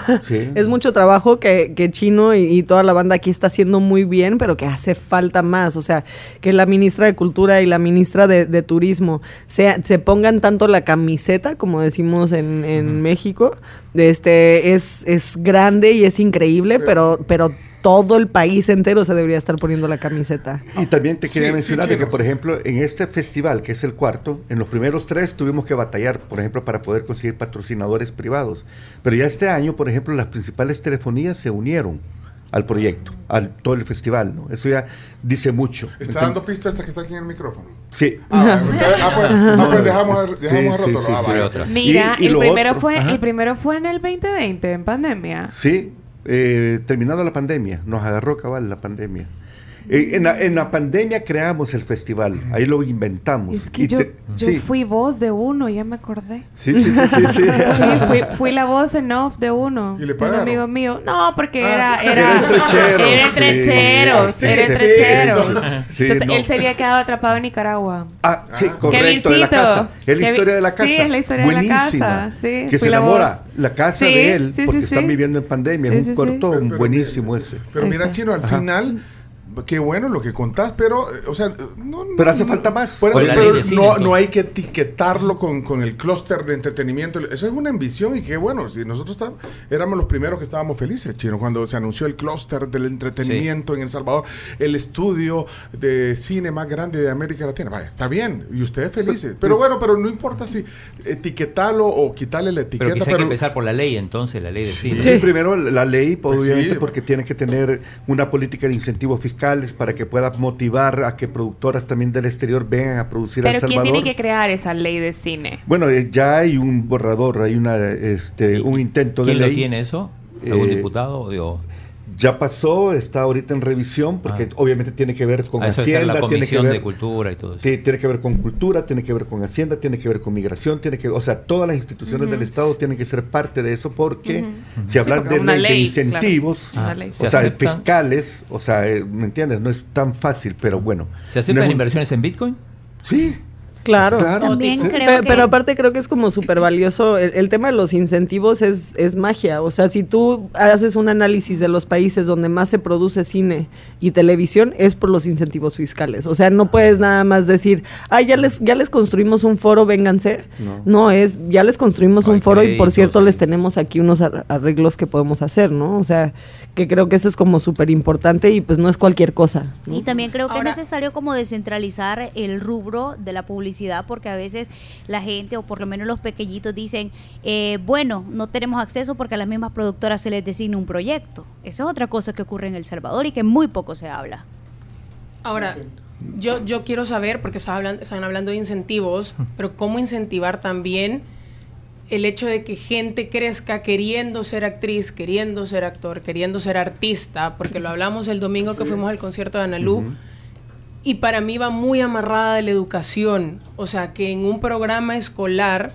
Es mucho trabajo que, que Chino y, y toda la banda aquí está haciendo muy bien, pero que hace falta más. O sea, que la ministra de Cultura y la ministra de, de Turismo se, se pongan tanto la camiseta, como decimos en, en México. De este, es, es grande y es increíble, pero, pero todo el país entero se debería estar poniendo la camiseta. Y también te quería Sí, mencionar sí, de que, por ejemplo, en este festival, que es el cuarto, en los primeros tres tuvimos que batallar, por ejemplo, para poder conseguir patrocinadores privados. Pero ya este año, por ejemplo, las principales telefonías se unieron al proyecto, al todo el festival, ¿no? Eso ya dice mucho. Está Entonces- dando pista esta que está aquí en el micrófono. Sí. Ah, ah, pues, ah, pues dejamos, dejamos sí, rótulo. sí, Ah, sí. vaya. Mira, Y- y el, primero otro- fue, ajá. el primero fue en el 2020, en pandemia. Sí, eh, terminando la pandemia, nos agarró cabal la pandemia. Eh, en, la, en la pandemia creamos el festival, ahí lo inventamos. Es que Y yo, te- yo sí. fui voz de uno, ya me acordé. Sí, sí, sí, sí, sí. Sí, fui, fui la voz en off de uno. ¿Y le de un pagaron? amigo mío. No, porque Ah, era, era, Era entrechero, Era sí. entrecheros, Sí, era sí, Entonces no. él se había quedado atrapado en Nicaragua. Ah, sí, correcto, de la casa. Es la historia de la casa. Sí, es la historia de la Buenísima. casa. Sí, que se la enamora voz. la casa Sí, de él sí, porque sí, están sí. viviendo en pandemia. Sí, es sí, un sí. cortón Pero- pero buenísimo ese. Pero mira. Chino, al final, qué bueno lo que contás, pero, eh, o sea, no, no- Pero hace falta más. Por eso, pero cine, no, no hay que etiquetarlo con, con el clúster de entretenimiento. Eso es una ambición y qué bueno. Si nosotros estábamos- éramos los primeros que estábamos felices, Chino, cuando se anunció el clúster del entretenimiento en El Salvador, el estudio de cine más grande de América Latina. Vaya, está bien, y ustedes felices. Pero bueno, pero no importa si etiquetarlo o quitarle la Pero etiqueta. quizá hay que pero- empezar por la ley entonces, la ley de cine. Sí, primero la ley, Pues obviamente, sí. porque tiene que tener una política de incentivos para que pueda motivar a que productoras también del exterior vengan a producir a El Pero ¿quién tiene que crear esa ley de cine? Bueno, eh, ya hay un borrador, hay una, este, un intento de ¿Quién lo ley. tiene eso? ¿Algún Eh, diputado? Digo, Ya pasó, está ahorita en revisión, porque obviamente tiene que ver con Ah, eso Hacienda, la tiene que ver de Cultura y todo eso. Sí, tiene que ver con cultura, tiene que ver con Hacienda, tiene que ver con migración, tiene que, o sea, todas las instituciones del Estado tienen que ser parte de eso porque si hablas de ley, de incentivos, claro. Una ley. o ¿Se sea, fiscales, o sea, eh, ¿me entiendes? No es tan fácil, pero bueno. ¿Se No aceptan inversiones en Bitcoin? Sí. Claro. También creo que- Pero aparte creo que es como súper valioso. El, el tema de los incentivos es, es magia. O sea, si tú haces un análisis de los países donde más se produce cine y televisión, es por los incentivos fiscales. O sea, no puedes nada más decir, ah, ya les, ya les construimos un foro, vénganse. No. No, es, ya les construimos un foro y por cierto sí. les tenemos aquí unos ar- arreglos que podemos hacer, ¿no? O sea, que creo que eso es como súper importante y pues no es cualquier cosa. ¿no? Y también creo que Ahora- es necesario como descentralizar el rubro de la publicidad porque a veces la gente o por lo menos los pequeñitos dicen, eh, bueno, no tenemos acceso porque a las mismas productoras se les designa un proyecto. Esa es otra cosa que ocurre en El Salvador y que muy poco se habla. Ahora, yo, yo quiero saber, porque están hablando, están hablando de incentivos, pero cómo incentivar también el hecho de que gente crezca queriendo ser actriz, queriendo ser actor, queriendo ser artista, porque lo hablamos el domingo que fuimos al concierto de Analú. Y para mí va muy amarrada de la educación. O sea, que en un programa escolar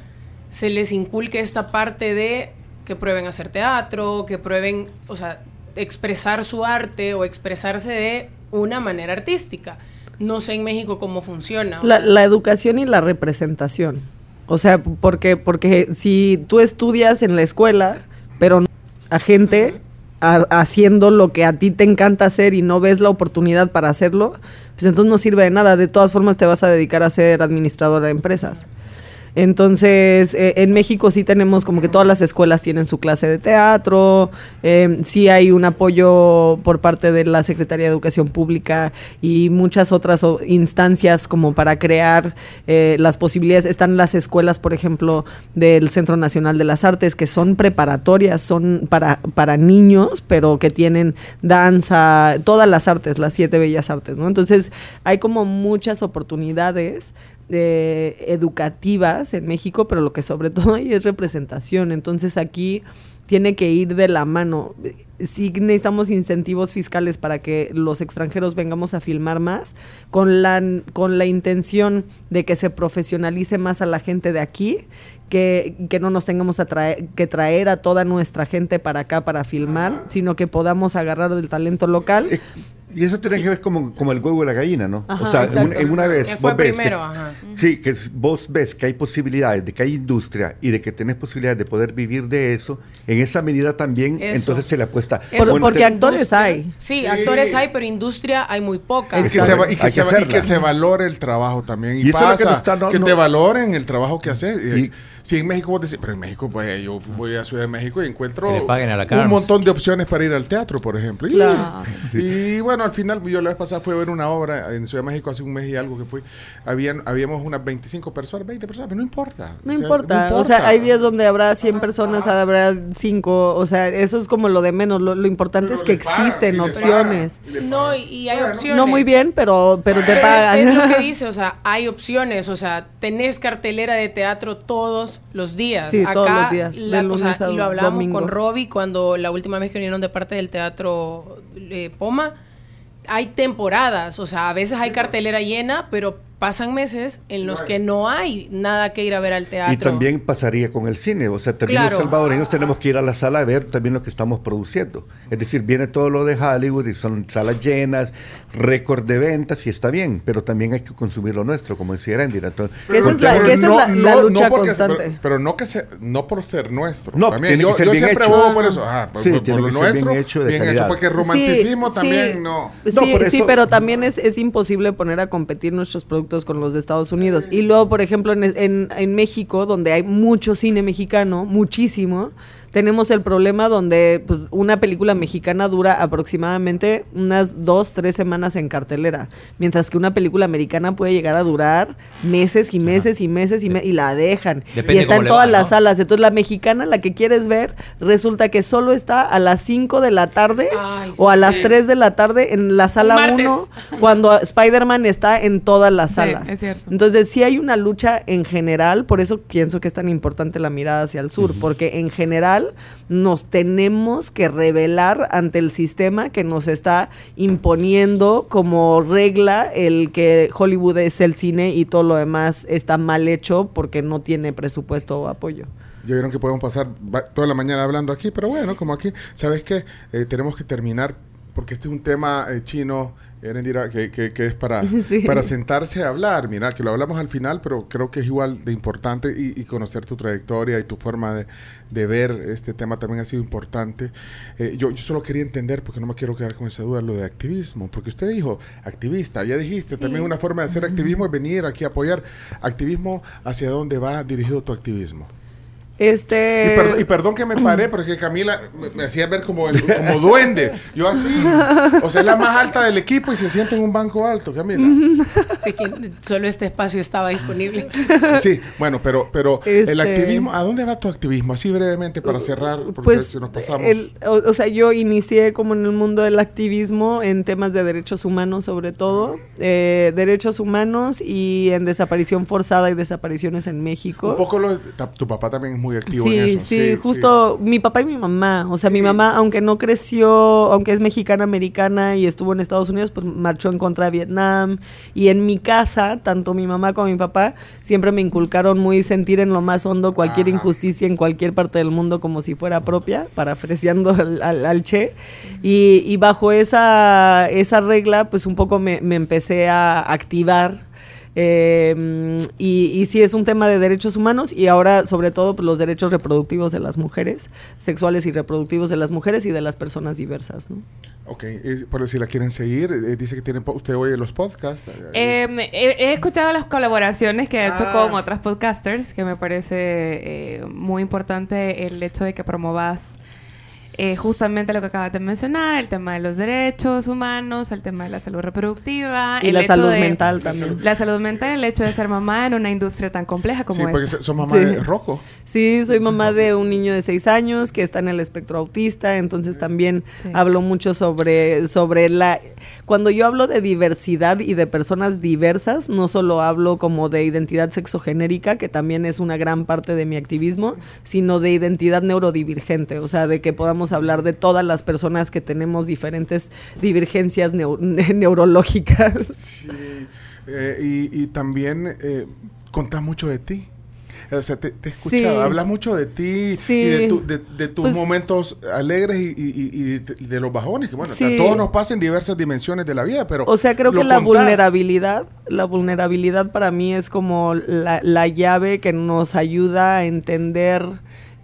se les inculque esta parte de que prueben hacer teatro, que prueben, o sea, expresar su arte o expresarse de una manera artística. No sé en México cómo funciona. La, educación y la representación. O sea, porque, porque si tú estudias en la escuela, pero no a gente ha- haciendo lo que a ti te encanta hacer y no ves la oportunidad para hacerlo, pues entonces no sirve de nada. De todas formas te vas a dedicar a ser administradora de empresas. Entonces, eh, en México sí tenemos como que todas las escuelas tienen su clase de teatro, eh, sí hay un apoyo por parte de la Secretaría de Educación Pública y muchas otras instancias como para crear eh, las posibilidades. Están las escuelas, por ejemplo, del Centro Nacional de las Artes, que son preparatorias, son para, para niños, pero que tienen danza, todas las artes, las siete bellas artes, ¿no? Entonces, hay como muchas oportunidades eh, educativas en México, pero lo que sobre todo hay es representación. Entonces aquí tiene que ir de la mano. Sí necesitamos incentivos fiscales para que los extranjeros vengamos a filmar más, con la, con la intención de que se profesionalice más a la gente de aquí, que, que no nos tengamos a traer, que traer a toda nuestra gente para acá para filmar, sino que podamos agarrar del talento local. Y eso tiene que ver como, como el huevo y la gallina, ¿no? Ajá, o sea, en, una vez Que fue vos ves que- primero, ajá. sí, que vos ves que hay posibilidades, de que hay industria y de que tenés posibilidades de poder vivir de eso, en esa medida también, Eso. entonces se le apuesta. Eso, Bueno, porque te- actores Industria- hay. Sí, Sí. actores hay, pero industria hay muy poca. Y que, se, y, que se que y que se valore el trabajo también. Y, Y eso es lo pasa, que que, está- no- te no- valoren el trabajo que haces. Y- Y- si en México vos decís, pero en México, pues yo voy a Ciudad de México y encuentro Que un montón de opciones para ir al teatro, por ejemplo. Y, Claro. y bueno, al final, yo la vez pasada fui a ver una obra en Ciudad de México hace un mes y algo que fui. Habían, habíamos unas 25 personas, 20 personas, pero no importa. No O sea, importa. O sea, hay días donde habrá 100 personas, habrá 5. O sea, eso es como lo de menos. Lo, lo importante es que existen y opciones. y No, y, hay Bueno. opciones. No muy bien, pero, pero te Pero pagan. Es, lo que dice, o sea, hay opciones, o sea, tenés cartelera de teatro todos los días. Sí, todos Acá, los días, la- o sea, y lo hablamos domingo. con Robbie cuando la última vez que vinieron de parte del teatro eh, Poma, hay temporadas, o sea, a veces hay cartelera llena, pero pasan meses en los que no hay nada que ir a ver al teatro. Y también pasaría con el cine, o sea, también Claro. los salvadoreños tenemos que ir a la sala a ver también lo que estamos produciendo. Es decir, viene todo lo de Hollywood y son salas llenas, récord de ventas y está bien, pero también hay que consumir lo nuestro, como decía Erendira. Esa es la- porque- que esa es la- la lucha porque- constante. Pero, pero no que se, no por ser nuestro. No, también. tiene yo que ser yo bien siempre hecho. abogo por eso. Ah, por, Sí, por- tiene por lo que ser bien hecho de bien calidad. porque romanticismo Sí, también sí. no. Sí, No, sí, pero también es, es imposible poner a competir nuestros productos con los de Estados Unidos. Y luego, por ejemplo, en, en- en México, donde hay mucho cine mexicano, muchísimo, tenemos el problema donde pues, una película mexicana dura aproximadamente unas dos, tres semanas en cartelera, mientras que una película americana puede llegar a durar meses y meses y meses y, me- y la dejan. Depende y está en todas va, las ¿no? salas. Entonces, la mexicana, la que quieres ver, resulta que solo está a las 5 de la tarde Ay, o a sí. las 3 de la tarde en la sala martes. 1 cuando Spider-Man está en todas las Sí, salas. es cierto. Entonces sí hay una lucha en general, por eso pienso que es tan importante la mirada hacia el sur, porque en general nos tenemos que revelar ante el sistema que nos está imponiendo como regla el que Hollywood es el cine y todo lo demás está mal hecho porque no tiene presupuesto o apoyo. Ya vieron que podemos pasar toda la mañana hablando aquí, pero bueno, como aquí, ¿sabes qué? Eh, tenemos que terminar, porque este es un tema eh, chino, Erendira, que, que, que es para, Sí. para sentarse a hablar. Mira, que lo hablamos al final, pero creo que es igual de importante y, y conocer tu trayectoria y tu forma de, de ver este tema también ha sido importante. Eh, yo, yo solo quería entender, porque no me quiero quedar con esa duda, lo de activismo, porque usted dijo activista, ya dijiste, también una forma de hacer activismo es venir aquí a apoyar. Activismo, ¿hacia dónde va dirigido tu activismo? Este Y, perdón, y perdón que me paré, porque Camila me, me hacía ver como, el- como duende. Yo así. O sea, es la más alta del equipo y se siente en un banco alto, Camila. Que solo este espacio estaba disponible. Sí, bueno, pero, pero el Este- activismo, ¿a dónde va tu activismo? Así brevemente para cerrar, porque Pues, si nos pasamos. el- o, o sea, yo inicié como en el mundo del activismo en temas de derechos humanos sobre todo, eh, derechos humanos y en desaparición forzada y desapariciones en México. un poco lo, tu papá también es muy activo Sí, en eso. sí, justo mi papá y mi mamá. O sea, mi mamá, aunque no creció, aunque es mexicana americana y estuvo en Estados Unidos, pues marchó en contra de Vietnam. Y en mi casa, tanto mi mamá como mi papá, siempre me inculcaron muy sentir en lo más hondo cualquier injusticia en cualquier parte del mundo como si fuera propia, parafraseando al, al- al Che. Y, y bajo esa, esa regla, pues un poco me, me empecé a activar. Eh, y, y sí es un tema de derechos humanos y ahora sobre todo pues, los derechos reproductivos de las mujeres, sexuales y reproductivos de las mujeres y de las personas diversas. ¿no? Ok, y por si la quieren seguir, eh, dice que tienen, usted oye los podcasts. eh, Eh, he, he escuchado las colaboraciones que ha hecho Ah. con otras podcasters, que me parece eh, muy importante el hecho de que promovas eh, justamente lo que acabas de mencionar, el tema de los derechos humanos, el tema de la salud reproductiva. Y el la hecho salud de- mental también. La salud mental, el hecho de ser mamá en una industria tan compleja como sí, porque esta. so- son mamá Sí. de Rocco. Sí, soy mamá de un niño de seis años que está en el espectro autista, entonces también Sí. hablo mucho sobre, sobre la... Cuando yo hablo de diversidad y de personas diversas, no solo hablo como de identidad sexogenérica, que también es una gran parte de mi activismo, sino de identidad neurodivergente, o sea, de que podamos hablar de todas las personas que tenemos diferentes divergencias neu- neurológicas. Sí, eh, y, y también eh, contás mucho de ti. O sea, te, te he escuchado, Sí. hablas mucho de ti Sí. y de, tu- de- de tus Pues- momentos alegres y, y- y- y de, de los bajones, que bueno, Sí. a todos nos pasa en diversas dimensiones de la vida, pero... O sea, creo que la contás. vulnerabilidad, la vulnerabilidad para mí es como la, la llave que nos ayuda a entender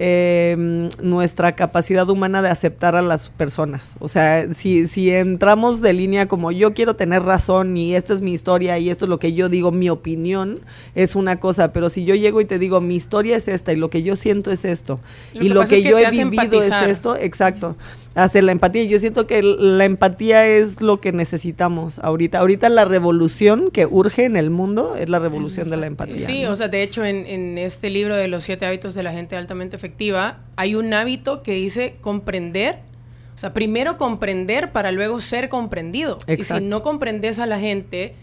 eh, nuestra capacidad humana de aceptar a las personas. O sea, si, si entramos de línea como yo quiero tener razón y esta es mi historia y esto es lo que yo digo, mi opinión es una cosa, pero si yo llego y te digo mi historia es esta y lo que yo siento es esto Lo y lo que, yo he vivido es esto, exacto, hacer la empatía. Yo siento que la empatía es lo que necesitamos ahorita. Ahorita la revolución que urge en el mundo es la revolución de la empatía. Sí, ¿no? o sea, de hecho, en, en este libro de los siete hábitos de la gente altamente efectiva, hay un hábito que dice comprender. O sea, primero comprender para luego ser comprendido. Y Exacto. si no comprendes a la gente,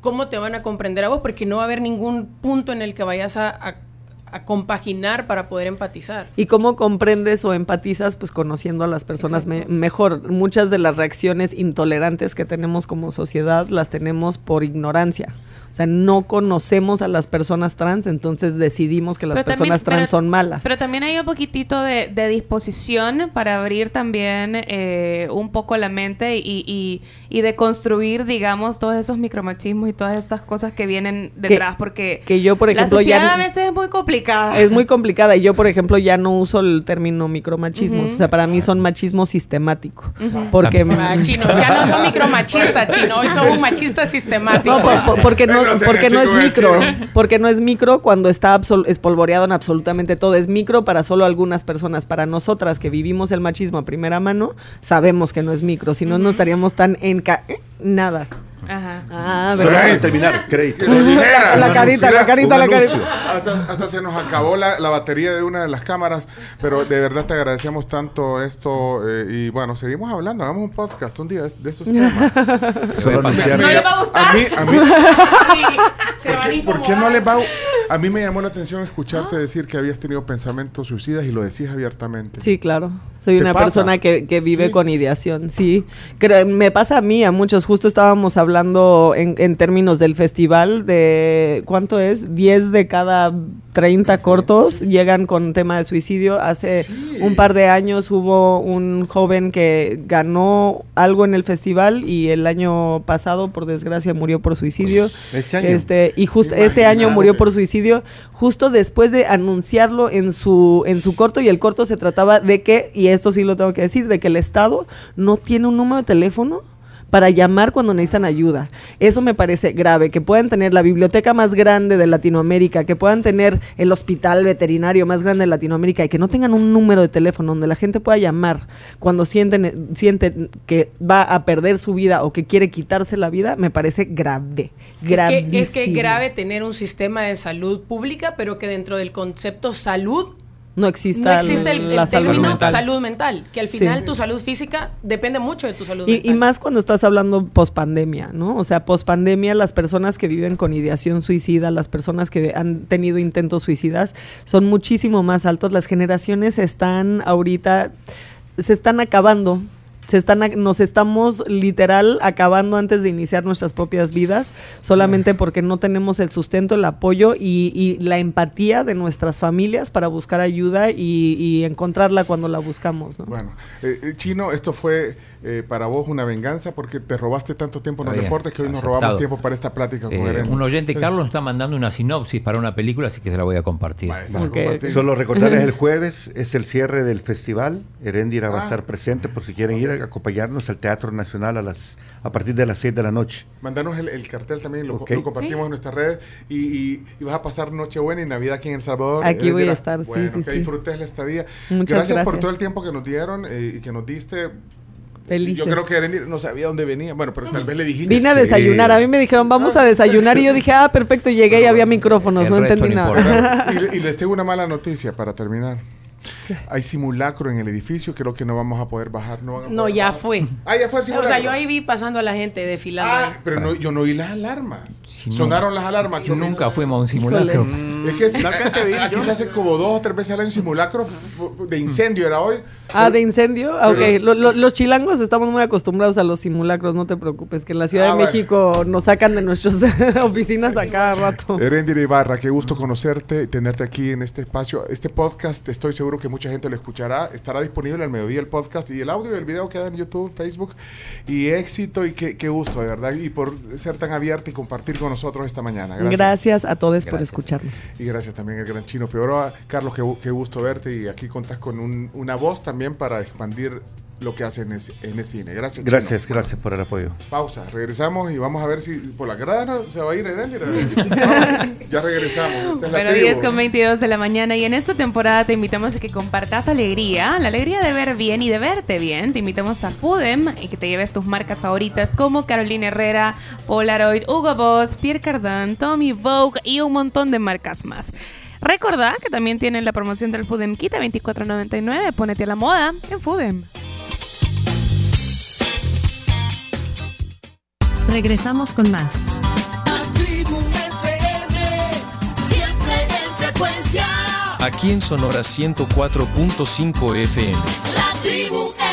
¿cómo te van a comprender a vos? Porque no va a haber ningún punto en el que vayas a, a- a compaginar para poder empatizar. ¿Y cómo comprendes o empatizas? Pues conociendo a las personas me- mejor. Muchas de las reacciones intolerantes que tenemos como sociedad las tenemos por ignorancia. O sea, no conocemos a las personas trans, entonces decidimos que las Pero personas también- trans pero- son malas. Pero también hay un poquitito de, de disposición para abrir también eh, un poco la mente y, y, y de construir, digamos, todos esos micromachismos y todas estas cosas que vienen detrás, porque que yo, por ejemplo, la sociedad ya- a veces es muy complicada. Es muy complicada y yo, por ejemplo, ya no uso el término micromachismos. Ujú. O sea, para mí son machismo sistemático. Porque... Ah, chino, ya no son micromachistas, chino, hoy son un machista sistemático. No, por- por- porque no, Porque no es micro, porque no es micro cuando está espolvoreado en absolutamente todo. Es micro para solo algunas personas. Para nosotras que vivimos el machismo a primera mano, sabemos que no es micro. Si no, no estaríamos tan encadenadas. Ajá. Ah, terminar, crédito. Lo dijera. La carita, la carita, la carita. Hasta, hasta se nos acabó la, la batería de una de las cámaras, pero de verdad te agradecemos tanto esto eh, y bueno, seguimos hablando, hagamos un podcast un día de, de estos temas. Solo. ¿No le va a gustar? A mí, a mí, se van a ¿por qué no les va a- A mí me llamó la atención escucharte decir que habías tenido pensamientos suicidas y lo decías abiertamente. Sí, claro. Soy ¿Te una pasa? persona que, que vive Sí. con ideación, sí. Creo- me pasa a mí, a muchos. Justo estábamos hablando en, en términos del festival de, ¿cuánto es? 10 de cada 30 cortos llegan con tema de suicidio. Hace un par de años hubo un joven que ganó algo en el festival y el año pasado, por desgracia, murió por suicidio. Este año. Este, y justo este año murió por suicidio, justo después de anunciarlo en su, en su corto, y el corto se trataba de que, y esto sí lo tengo que decir, de que el Estado no tiene un número de teléfono para llamar cuando necesitan ayuda. Eso me parece grave, que puedan tener la biblioteca más grande de Latinoamérica, que puedan tener el hospital veterinario más grande de Latinoamérica y que no tengan un número de teléfono donde la gente pueda llamar cuando sienten, sienten que va a perder su vida o que quiere quitarse la vida, me parece grave. Es que, es que es grave tener un sistema de salud pública, pero que dentro del concepto salud no exista, no existe el, el la salud término mental. salud mental, que al Sí. final tu salud física depende mucho de tu salud Y, mental. y más cuando estás hablando pospandemia, ¿no? O sea, pospandemia, las personas que viven con ideación suicida, las personas que han tenido intentos suicidas, son muchísimo más altos. Las generaciones están ahorita, se están acabando. Se están, ac- nos estamos literal acabando antes de iniciar nuestras propias vidas, solamente porque no tenemos el sustento, el apoyo y, y la empatía de nuestras familias para buscar ayuda y, y encontrarla cuando la buscamos. ¿no? Bueno, eh, eh, Chino, esto fue eh, para vos una venganza porque te robaste tanto tiempo en los deportes que hoy nos aceptado. robamos tiempo para esta plática con Eh, un oyente, Carlos, nos está mandando una sinopsis para una película, así que se la voy a compartir. Solo recordarles el jueves es el cierre del festival. Erendira va a Ah. estar presente por si quieren ir a acompañarnos al Teatro Nacional a las a partir de las 6 de la noche. Mandanos el, el cartel también, lo, lo compartimos Sí. en nuestras redes y, y- y vas a pasar Nochebuena y Navidad aquí en El Salvador. Aquí voy a estar, sí, Bueno, sí, que sí. disfrutes la estadía. Muchas gracias, por gracias. todo el tiempo que nos dieron eh, y que nos diste. Felices. Yo creo que Erendira no sabía dónde venía. Bueno, pero tal vez le dijiste. Vine a desayunar. A mí me dijeron, vamos a desayunar. Y yo dije, ah, perfecto. Llegué y había micrófonos. El No entendí no nada. y les tengo una mala noticia para terminar. Hay simulacro en el edificio, creo que no vamos a poder bajar. No, van a No, ya bajar. fue. Ah, ya fue el O sea, simulacro. yo ahí vi pasando a la gente desfilando. Ah, ahí. pero no, yo no oí las alarmas. Sonaron las alarmas. Chomito. Nunca fuimos a un simulacro. Es que sí, No a aquí yo. se hace como dos o tres veces al año simulacro de incendio, era hoy. Ah, de incendio. Ah, ok. Pero- Lo- lo- los chilangos estamos muy acostumbrados a los simulacros. No te preocupes. Que en la Ciudad Ah, de bueno. México nos sacan de nuestras oficinas a cada rato. Erendira Ibarra, qué gusto conocerte, tenerte aquí en este espacio. Este podcast, estoy seguro que mucha gente lo escuchará. Estará disponible al mediodía el podcast y el audio y el video queda en YouTube, Facebook. Y éxito y qué, qué gusto, de verdad. Y por ser tan abierta y compartir con nosotros esta mañana. Gracias. Gracias, a todos por Gracias. Y gracias también al gran Chino Figueroa. Carlos, qué, qué gusto verte y aquí contás con un- una voz también para expandir lo que hace en ese cine. Gracias, Chino. Gracias, gracias por el apoyo. Pausa, regresamos y vamos a ver si por la grada no se va a ir Erendira. Ya regresamos. Esta es la tribu. 10 con 22 de la mañana y en esta temporada te invitamos a que compartas alegría, la alegría de ver bien y de verte bien. Te invitamos a Pudem y que te lleves tus marcas favoritas como Carolina Herrera, Polaroid, Hugo Boss, Pierre Cardin, Tommy Vogue y un montón de marcas más. Recordá que también tienen la promoción del Fudem Kit a 24.99. Ponete a la moda en Fudem. Regresamos con más. La tribu FM, siempre en frecuencia. aquí en Sonora 104.5 FM. La tribu.